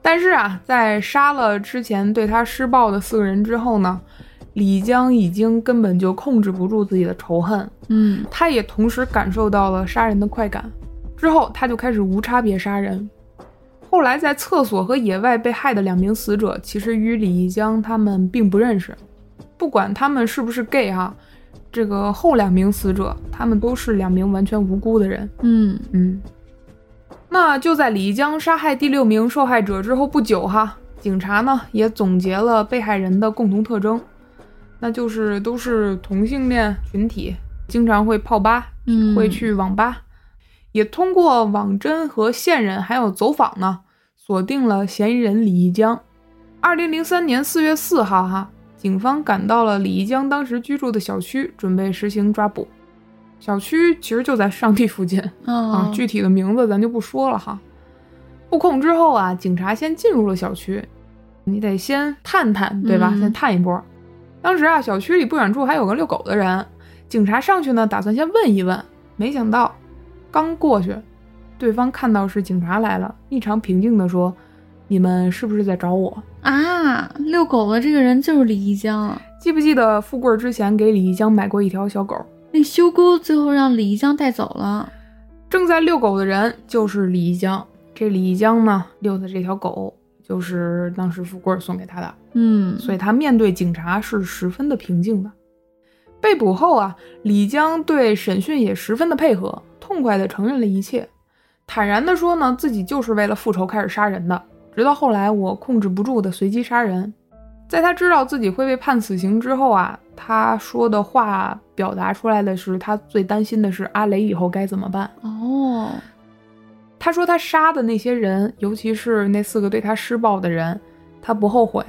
但是啊，在杀了之前对他施暴的四个人之后呢，李江已经根本就控制不住自己的仇恨，嗯他也同时感受到了杀人的快感。之后，他就开始无差别杀人。后来，在厕所和野外被害的两名死者，其实与李义江他们并不认识。不管他们是不是 gay 哈，这个后两名死者，他们都是两名完全无辜的人。嗯。嗯，那就在李义江杀害第六名受害者之后不久哈，警察呢也总结了被害人的共同特征，那就是都是同性恋群体，经常会泡吧，嗯，会去网吧，也通过网侦和线人还有走访呢，锁定了嫌疑人李义江。二零零三年四月四号哈，警方赶到了李义江当时居住的小区，准备实行抓捕。小区其实就在上地附近。啊啊，具体的名字咱就不说了哈。布控之后啊，警察先进入了小区，你得先探探，对吧？嗯先探一波。当时啊，小区里不远处还有个遛狗的人，警察上去呢，打算先问一问，没想到刚过去，对方看到是警察来了，异常平静地说：“你们是不是在找我？啊，遛狗的这个人就是李一江。记不记得富贵儿之前给李一江买过一条小狗？那修姑最后让李一江带走了。正在遛狗的人就是李一江。这李一江呢，遛的这条狗就是当时富贵儿送给他的，嗯，所以他面对警察是十分的平静的。被捕后啊，李江对审讯也十分的配合，痛快的承认了一切，坦然的说呢，自己就是为了复仇开始杀人的。直到后来我控制不住的随机杀人，在他知道自己会被判死刑之后啊，他说的话表达出来的是他最担心的是阿雷以后该怎么办。哦，他说他杀的那些人，尤其是那四个对他施暴的人，他不后悔，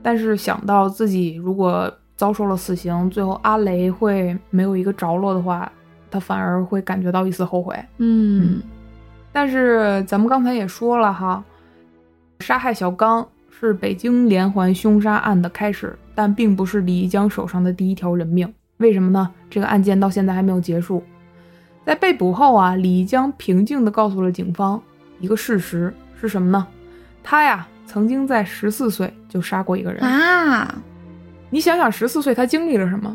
但是想到自己如果遭受了死刑，最后阿雷会没有一个着落的话，他反而会感觉到一丝后悔。嗯但是咱们刚才也说了哈，杀害小刚是北京连环凶杀案的开始，但并不是李一江手上的第一条人命。为什么呢？这个案件到现在还没有结束。在被捕后啊，李一江平静地告诉了警方一个事实是什么呢？他呀曾经在十四岁就杀过一个人。啊，你想想，十四岁他经历了什么？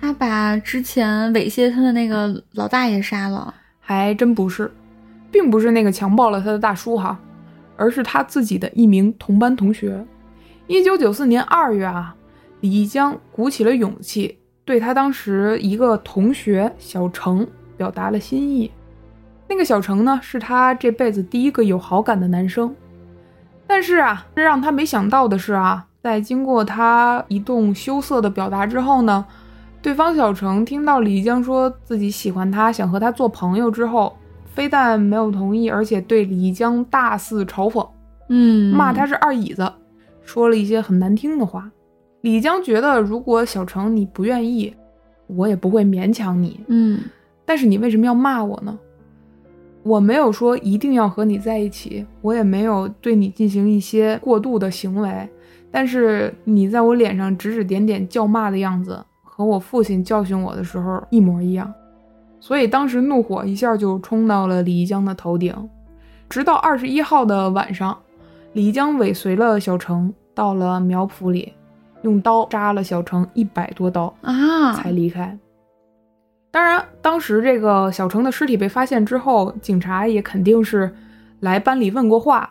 他把之前猥亵他的那个老大爷杀了。还真不是，并不是那个强暴了他的大叔哈，而是他自己的一名同班同学。一九九四年二月啊，李义江鼓起了勇气，对他当时一个同学小程表达了心意。那个小程呢，是他这辈子第一个有好感的男生。但是啊，让他没想到的是啊，在经过他一顿羞涩的表达之后呢，对方小程听到李江说自己喜欢他，想和他做朋友之后，非但没有同意，而且对李江大肆嘲讽，嗯，骂他是二椅子，说了一些很难听的话。李江觉得，如果小程你不愿意，我也不会勉强你。嗯，但是你为什么要骂我呢？我没有说一定要和你在一起，我也没有对你进行一些过度的行为，但是你在我脸上指指点点叫骂的样子，和我父亲教训我的时候一模一样，所以当时怒火一下就冲到了李一江的头顶。直到二十一号的晚上，李一江尾随了小程到了苗圃里。用刀扎了小程一百多刀啊，才离开。当然，当时这个小程的尸体被发现之后，警察也肯定是来班里问过话。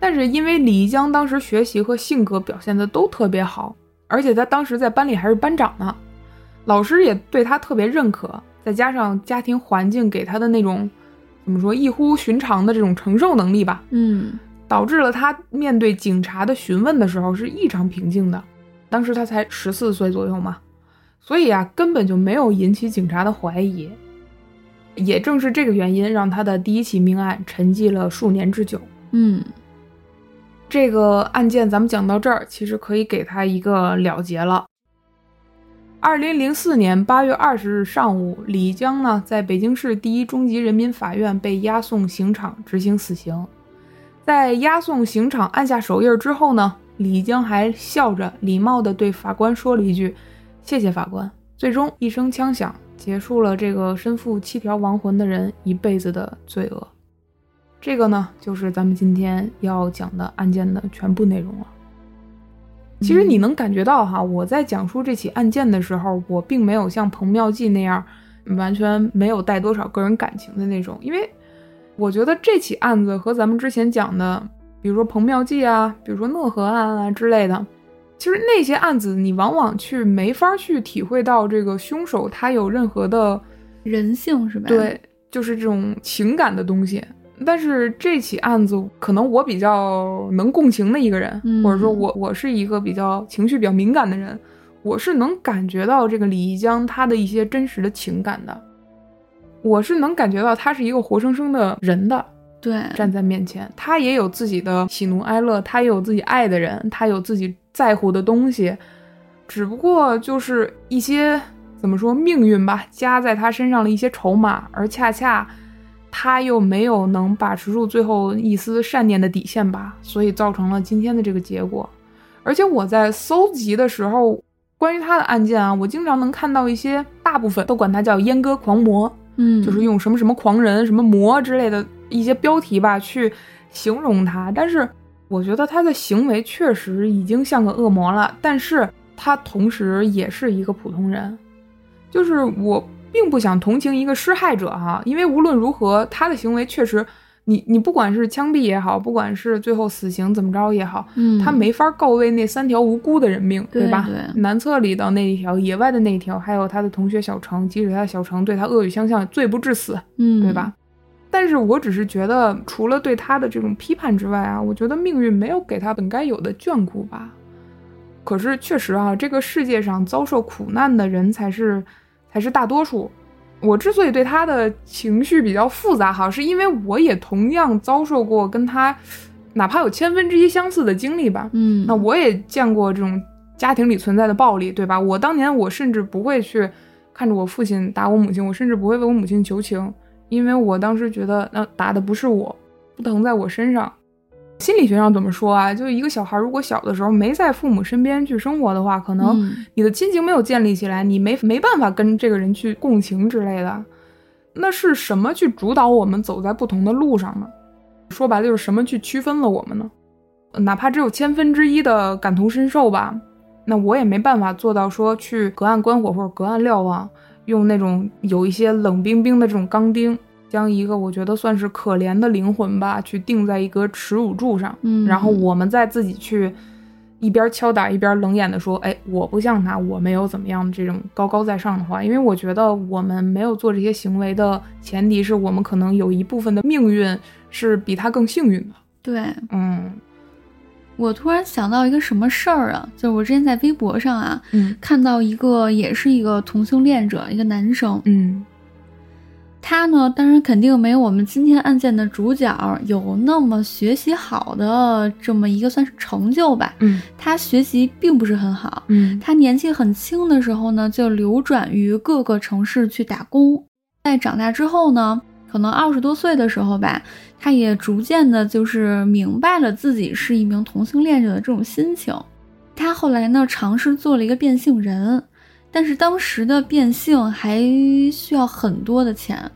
但是因为李一江当时学习和性格表现的都特别好，而且他当时在班里还是班长呢，老师也对他特别认可。再加上家庭环境给他的那种怎么说异乎寻常的这种承受能力吧，嗯，导致了他面对警察的询问的时候是异常平静的。当时他才十四岁左右嘛，所以啊，根本就没有引起警察的怀疑。也正是这个原因，让他的第一起命案沉寂了数年之久。嗯，这个案件咱们讲到这儿，其实可以给他一个了结了。二零零四年八月二十日上午，李江呢在北京市第一中级人民法院被押送刑场执行死刑。在押送刑场按下手印之后呢？李江还笑着礼貌地对法官说了一句：“谢谢法官。”最终一声枪响，结束了这个身负七条亡魂的人一辈子的罪恶。这个呢，就是咱们今天要讲的案件的全部内容了。其实你能感觉到哈，我在讲述这起案件的时候，我并没有像彭妙计那样完全没有带多少个人感情的那种，因为我觉得这起案子和咱们之前讲的。比如说彭妙计啊，比如说讷河案啊之类的，其实那些案子你往往去没法去体会到这个凶手他有任何的人性是吧？对，就是这种情感的东西。但是这起案子可能我比较能共情的一个人，或者说我我是一个比较情绪比较敏感的人，我是能感觉到这个李一江他的一些真实的情感的，我是能感觉到他是一个活生生的人的。对，站在面前，他也有自己的喜怒哀乐，他也有自己爱的人，他有自己在乎的东西，只不过就是一些怎么说命运吧，加在他身上的一些筹码，而恰恰他又没有能把持住最后一丝善念的底线吧，所以造成了今天的这个结果。而且我在搜集的时候，关于他的案件啊，我经常能看到一些，大部分都管他叫阉割狂魔，嗯，就是用什么什么狂人、什么魔之类的。一些标题吧，去形容他，但是我觉得他的行为确实已经像个恶魔了。但是他同时也是一个普通人，就是我并不想同情一个施害者哈，因为无论如何，他的行为确实，你你不管是枪毙也好，不管是最后死刑怎么着也好，嗯，他没法告慰那三条无辜的人命，对吧？对，南侧里的那一条，野外的那一条，还有他的同学小程，即使他的小程对他恶语相向，罪不至死，嗯，对吧？但是我只是觉得，除了对他的这种批判之外啊，我觉得命运没有给他本该有的眷顾吧。可是确实啊，这个世界上遭受苦难的人才是才是大多数。我之所以对他的情绪比较复杂，哈，是因为我也同样遭受过跟他哪怕有千分之一相似的经历吧。嗯，那我也见过这种家庭里存在的暴力，对吧？我当年我甚至不会去看着我父亲打我母亲，我甚至不会为我母亲求情。因为我当时觉得，那打的不是我，不疼在我身上。心理学上怎么说啊？就一个小孩，如果小的时候没在父母身边去生活的话，可能你的亲情没有建立起来，你没没办法跟这个人去共情之类的。那是什么去主导我们走在不同的路上呢？说白了就是什么去区分了我们呢？哪怕只有千分之一的感同身受吧，那我也没办法做到说去隔岸观火或者隔岸瞭望。用那种有一些冷冰冰的这种钢钉，将一个我觉得算是可怜的灵魂吧，去钉在一个耻辱柱上，嗯，然后我们再自己去一边敲打一边冷眼的说，哎，我不像他，我没有怎么样这种高高在上的话，因为我觉得我们没有做这些行为的前提是我们可能有一部分的命运是比他更幸运的，对，嗯，我突然想到一个什么事儿啊，就是我之前在微博上啊嗯。看到一个也是一个同性恋者，一个男生，嗯他呢当然肯定没有我们今天案件的主角有那么学习好的这么一个算是成就吧。嗯他学习并不是很好，嗯他年纪很轻的时候呢，就流转于各个城市去打工。在长大之后呢，可能二十多岁的时候吧，他也逐渐的就是明白了自己是一名同性恋者的这种心情。他后来呢，尝试做了一个变性人，但是当时的变性还需要很多的钱，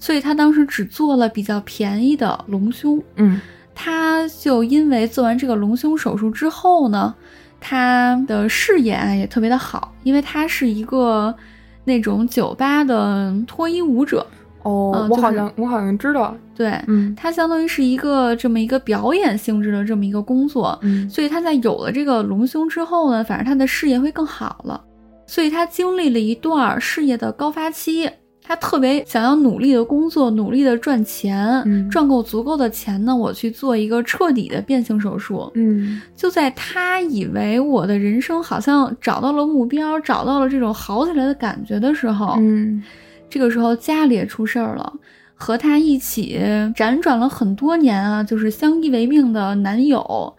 所以他当时只做了比较便宜的隆胸。嗯他就因为做完这个隆胸手术之后呢，他的事业啊也特别的好，因为他是一个那种酒吧的脱衣舞者，哦，我好像我好像知道，对嗯他相当于是一个这么一个表演性质的这么一个工作，嗯所以他在有了这个隆胸之后呢，反正他的事业会更好了，所以他经历了一段事业的高发期。他特别想要努力的工作，努力的赚钱，嗯赚够足够的钱呢，我去做一个彻底的变性手术。嗯就在他以为我的人生好像找到了目标，找到了这种好起来的感觉的时候，嗯这个时候家里也出事儿了，和他一起辗转了很多年啊，就是相依为命的男友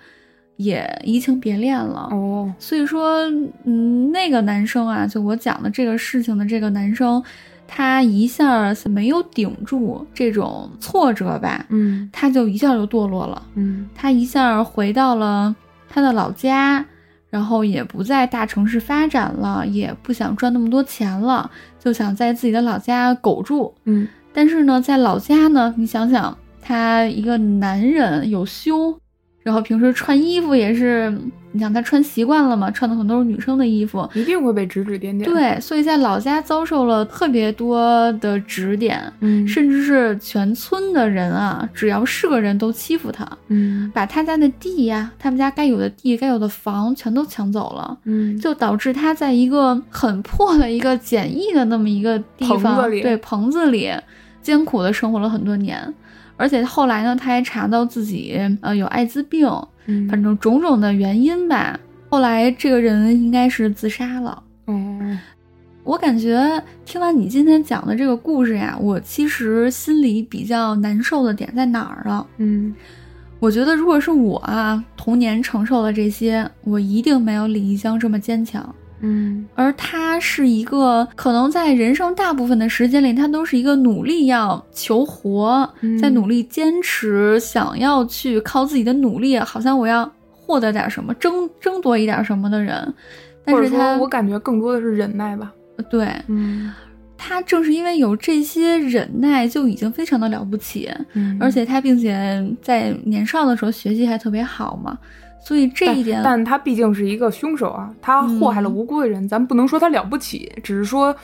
也移情别恋了。哦所以说，嗯，那个男生啊，就我讲的这个事情的这个男生，他一下没有顶住这种挫折吧，嗯他就一下就堕落了。嗯他一下回到了他的老家，然后也不在大城市发展了，也不想赚那么多钱了，就想在自己的老家苟住。嗯但是呢，在老家呢，你想想，他一个男人有胸，然后平时穿衣服也是，你想他穿习惯了嘛，穿的很多是女生的衣服。一定会被指指点点。，对，所以在老家遭受了特别多的指点，嗯甚至是全村的人啊，只要是个人都欺负他。嗯把他家的地呀，他们家该有的地、该有的房全都抢走了，嗯就导致他在一个很破的一个简易的那么一个地方，对棚子里艰苦的生活了很多年。而且后来呢，他还查到自己呃有艾滋病，嗯反正种种的原因吧。后来这个人应该是自杀了。嗯我感觉听完你今天讲的这个故事呀，我其实心里比较难受的点在哪儿啊？嗯我觉得如果是我啊，童年承受了这些，我一定没有李一江这么坚强。嗯而他是一个可能在人生大部分的时间里，他都是一个努力要求活，嗯在努力坚持，想要去靠自己的努力，好像我要获得点什么，争争夺一点什么的人。但或者是他说我感觉更多的是忍耐吧。对嗯他正是因为有这些忍耐，就已经非常的了不起。嗯而且他并且在年少的时候学习还特别好嘛，所以这一点，但但他毕竟是一个凶手啊，他祸害了嗯无辜的人，咱不能说他了不起，只是说，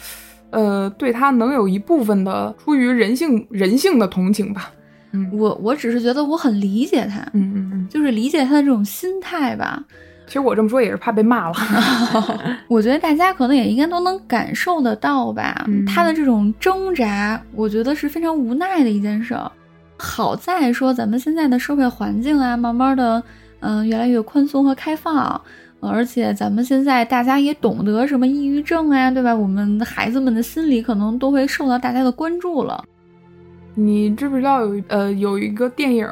呃，对他能有一部分的出于人性人性的同情吧。嗯我我只是觉得我很理解他，嗯嗯嗯，就是理解他的这种心态吧。其实我这么说也是怕被骂了。*laughs* 我觉得大家可能也应该都能感受得到吧，嗯他的这种挣扎，我觉得是非常无奈的一件事儿。好在说咱们现在的社会环境啊，慢慢的，嗯、越来越宽松和开放。呃而且咱们现在大家也懂得什么抑郁症啊，对吧？我们的孩子们的心理可能都会受到大家的关注了。你知不知道有呃有一个电影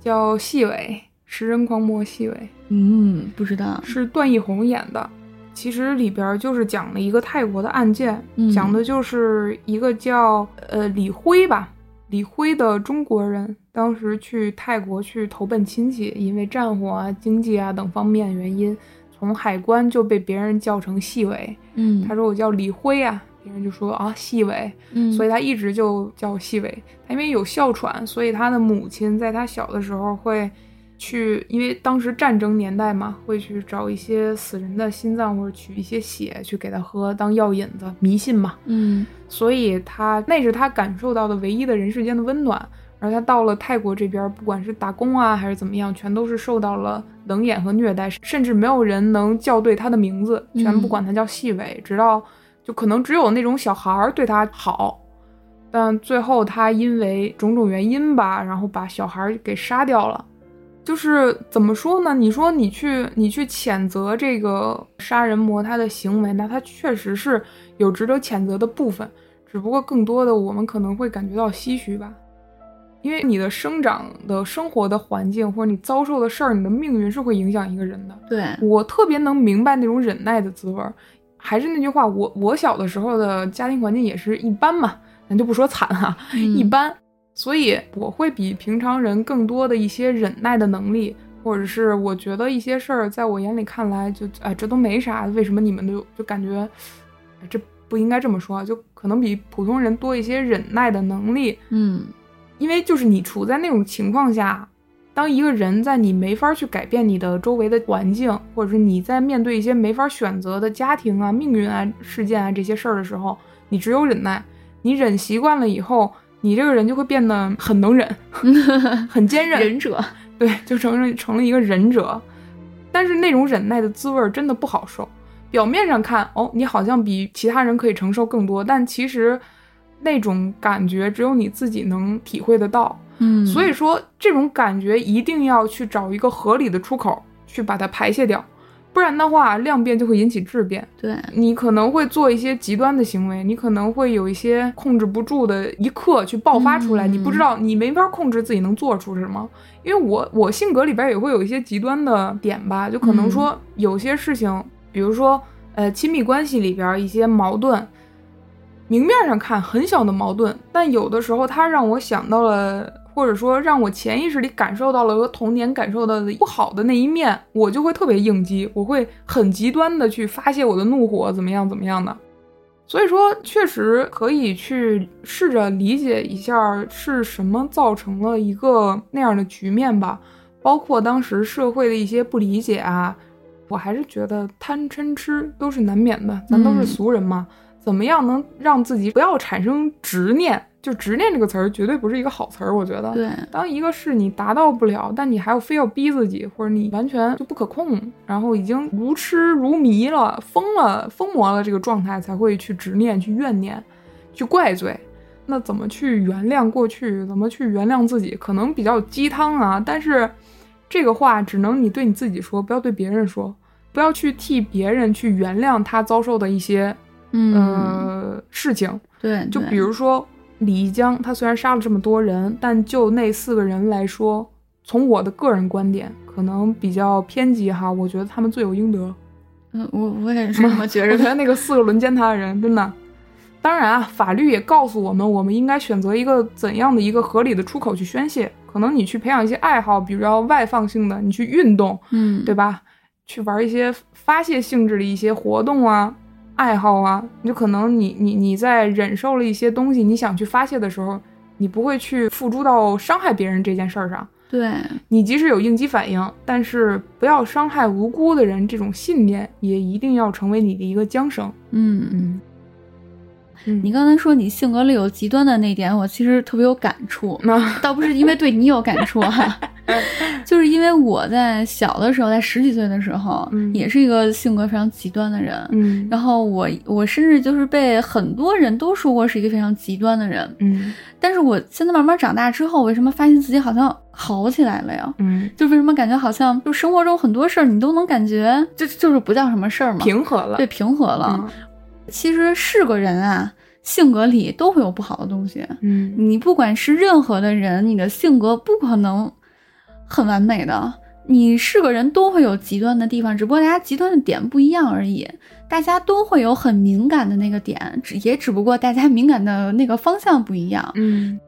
叫《细尾食人狂魔细尾》，嗯，不知道。是段奕宏演的。其实里边就是讲了一个泰国的案件，嗯讲的就是一个叫呃李辉吧，李辉的中国人，当时去泰国去投奔亲戚，因为战火啊、经济啊等方面原因，从海关就被别人叫成细伟。嗯，他说我叫李辉啊，别人就说啊细伟，嗯，所以他一直就叫细伟。他因为有哮喘，所以他的母亲在他小的时候会去，因为当时战争年代嘛，会去找一些死人的心脏或者取一些血去给他喝当药引子，迷信嘛。嗯所以他那是他感受到的唯一的人世间的温暖。而他到了泰国这边，不管是打工啊还是怎么样，全都是受到了冷眼和虐待，甚至没有人能叫对他的名字，全部管他叫细尾，直到就可能只有那种小孩儿对他好，但最后他因为种种原因吧，然后把小孩儿给杀掉了。就是怎么说呢？你说你去你去谴责这个杀人魔他的行为，那他确实是有值得谴责的部分，只不过更多的我们可能会感觉到唏嘘吧。因为你的生长的生活的环境，或者你遭受的事儿，你的命运是会影响一个人的。对我特别能明白那种忍耐的滋味儿。还是那句话，我我小的时候的家庭环境也是一般嘛，咱就不说惨哈、嗯 *laughs* 一般，所以我会比平常人更多的一些忍耐的能力，或者是我觉得一些事儿在我眼里看来就哎这都没啥，为什么你们就就感觉哎这不应该这么说啊，就可能比普通人多一些忍耐的能力。嗯因为就是你处在那种情况下，当一个人在你没法去改变你的周围的环境，或者是你在面对一些没法选择的家庭啊、命运啊、事件啊这些事儿的时候，你只有忍耐。你忍习惯了以后，你这个人就会变得很能忍，*laughs* 很坚韧，忍者，对，就成了成了一个忍者。但是那种忍耐的滋味儿真的不好受。表面上看，哦，你好像比其他人可以承受更多，但其实那种感觉只有你自己能体会得到。嗯，所以说，这种感觉一定要去找一个合理的出口，去把它排泄掉，不然的话，量变就会引起质变。对，你可能会做一些极端的行为，你可能会有一些控制不住的一刻去爆发出来，嗯你不知道，你没法控制自己能做出什么。因为我我性格里边也会有一些极端的点吧，就可能说有些事情，比如说呃亲密关系里边一些矛盾，明面上看很小的矛盾，但有的时候它让我想到了。或者说让我潜意识里感受到了和童年感受到的不好的那一面，我就会特别应激，我会很极端的去发泄我的怒火，怎么样怎么样的。所以说，确实可以去试着理解一下是什么造成了一个那样的局面吧，包括当时社会的一些不理解啊，我还是觉得贪嗔痴都是难免的，咱都是嗯俗人嘛，怎么样能让自己不要产生执念？就执念这个词儿绝对不是一个好词儿，我觉得。对，当一个事你达到不了，但你还要非要逼自己，或者你完全就不可控，然后已经如痴如迷了、疯了、疯魔了这个状态，才会去执念、去怨念、去怪罪。那怎么去原谅过去？怎么去原谅自己？可能比较鸡汤啊，但是这个话只能你对你自己说，不要对别人说，不要去替别人去原谅他遭受的一些嗯，呃事情。对，对就比如说李一江，他虽然杀了这么多人，但就那四个人来说，从我的个人观点，可能比较偏激哈，我觉得他们罪有应得。嗯，我我也是这么觉着的。*laughs* 我觉得那个四个轮奸他的人，真的。当然啊，法律也告诉我们，我们应该选择一个怎样的一个合理的出口去宣泄。可能你去培养一些爱好，比如要外放性的，你去运动，嗯，对吧？去玩一些发泄性质的一些活动啊、爱好啊，你就可能你你你在忍受了一些东西，你想去发泄的时候，你不会去付诸到伤害别人这件事儿上。对，你即使有应激反应，但是不要伤害无辜的人，这种信念也一定要成为你的一个缰绳。嗯。嗯嗯，你刚才说你性格里有极端的那点，我其实特别有感触，那倒不是因为对你有感触哈、*laughs* 就是因为我在小的时候，在十几岁的时候，嗯。也是一个性格非常极端的人。嗯。然后我我甚至就是被很多人都说过是一个非常极端的人，嗯。但是我现在慢慢长大之后，为什么发现自己好像好起来了呀？嗯，就为什么感觉好像就生活中很多事儿你都能感觉就就是不叫什么事儿嘛，平和了。对平和了。嗯其实是个人啊，性格里都会有不好的东西。嗯你不管是任何的人，你的性格不可能很完美的。你是个人都会有极端的地方，只不过大家极端的点不一样而已。大家都会有很敏感的那个点，只也只不过大家敏感的那个方向不一样。嗯，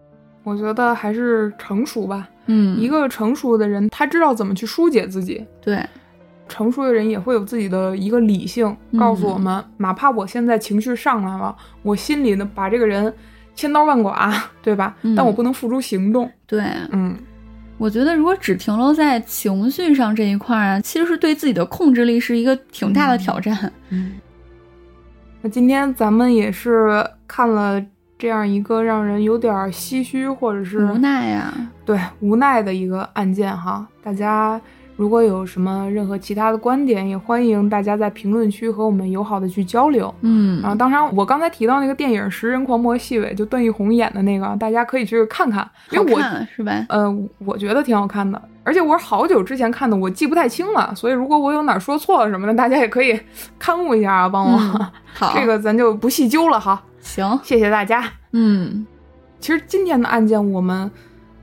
我觉得还是成熟吧。嗯，一个成熟的人，他知道怎么去疏解自己。对，成熟的人也会有自己的一个理性，告诉我嗯们，哪怕我现在情绪上来了，我心里呢把这个人千刀万剐，对吧？嗯但我不能付诸行动。对，嗯我觉得如果只停留在情绪上这一块儿啊，其实是对自己的控制力是一个挺大的挑战。嗯。那今天咱们也是看了这样一个让人有点唏嘘或者是无奈呀、对无奈的一个案件哈，大家如果有什么任何其他的观点，也欢迎大家在评论区和我们友好的去交流。嗯，然后，当然我刚才提到那个电影《食人狂魔细尾》，就段奕宏演的那个，大家可以去看看，因为我是吧？呃，我觉得挺好看的，而且我是好久之前看的，我记不太清了，所以如果我有哪说错了什么的，大家也可以 *laughs* 刊物一下啊，帮我。好，*laughs* 这个咱就不细究了哈。行，谢谢大家。嗯，其实今天的案件我们。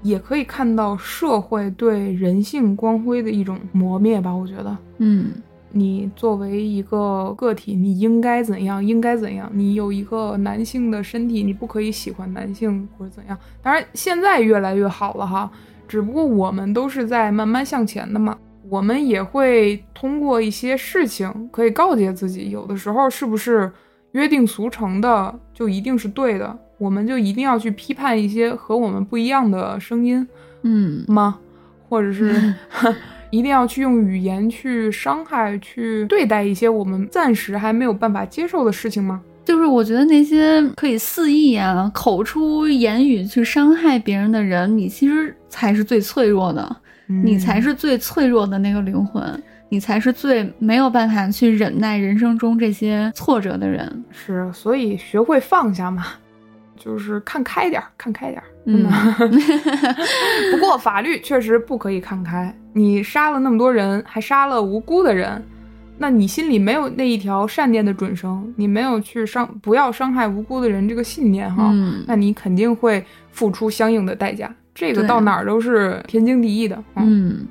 也可以看到社会对人性光辉的一种磨灭吧，我觉得，嗯，你作为一个个体，你应该怎样，应该怎样？你有一个男性的身体，你不可以喜欢男性或者怎样？当然，现在越来越好了哈，只不过我们都是在慢慢向前的嘛，我们也会通过一些事情可以告诫自己，有的时候是不是约定俗成的就一定是对的？我们就一定要去批判一些和我们不一样的声音，嗯吗？或者是 *laughs* *laughs* 一定要去用语言去伤害、去对待一些我们暂时还没有办法接受的事情吗？就是我觉得那些可以肆意啊、口出言语去伤害别人的人，你其实才是最脆弱的，你才是最脆弱的那个灵魂，你才是最没有办法去忍耐人生中这些挫折的人。是，所以学会放下嘛。就是看开点儿，看开点儿。嗯，*laughs* 不过法律确实不可以看开。你杀了那么多人，还杀了无辜的人，那你心里没有那一条善念的准绳，你没有去伤，不要伤害无辜的人这个信念哈，那你肯定会付出相应的代价。这个到哪儿都是天经地义的。嗯，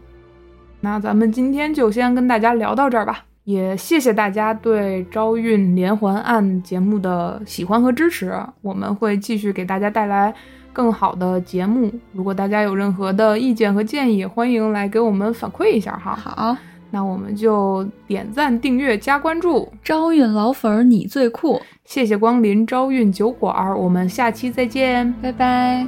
那咱们今天就先跟大家聊到这儿吧。也谢谢大家对《招运连环案》节目的喜欢和支持，我们会继续给大家带来更好的节目。如果大家有任何的意见和建议，欢迎来给我们反馈一下哈。好，那我们就点赞、订阅、加关注。招运老粉儿，你最酷！谢谢光临招运酒馆，我们下期再见，拜拜。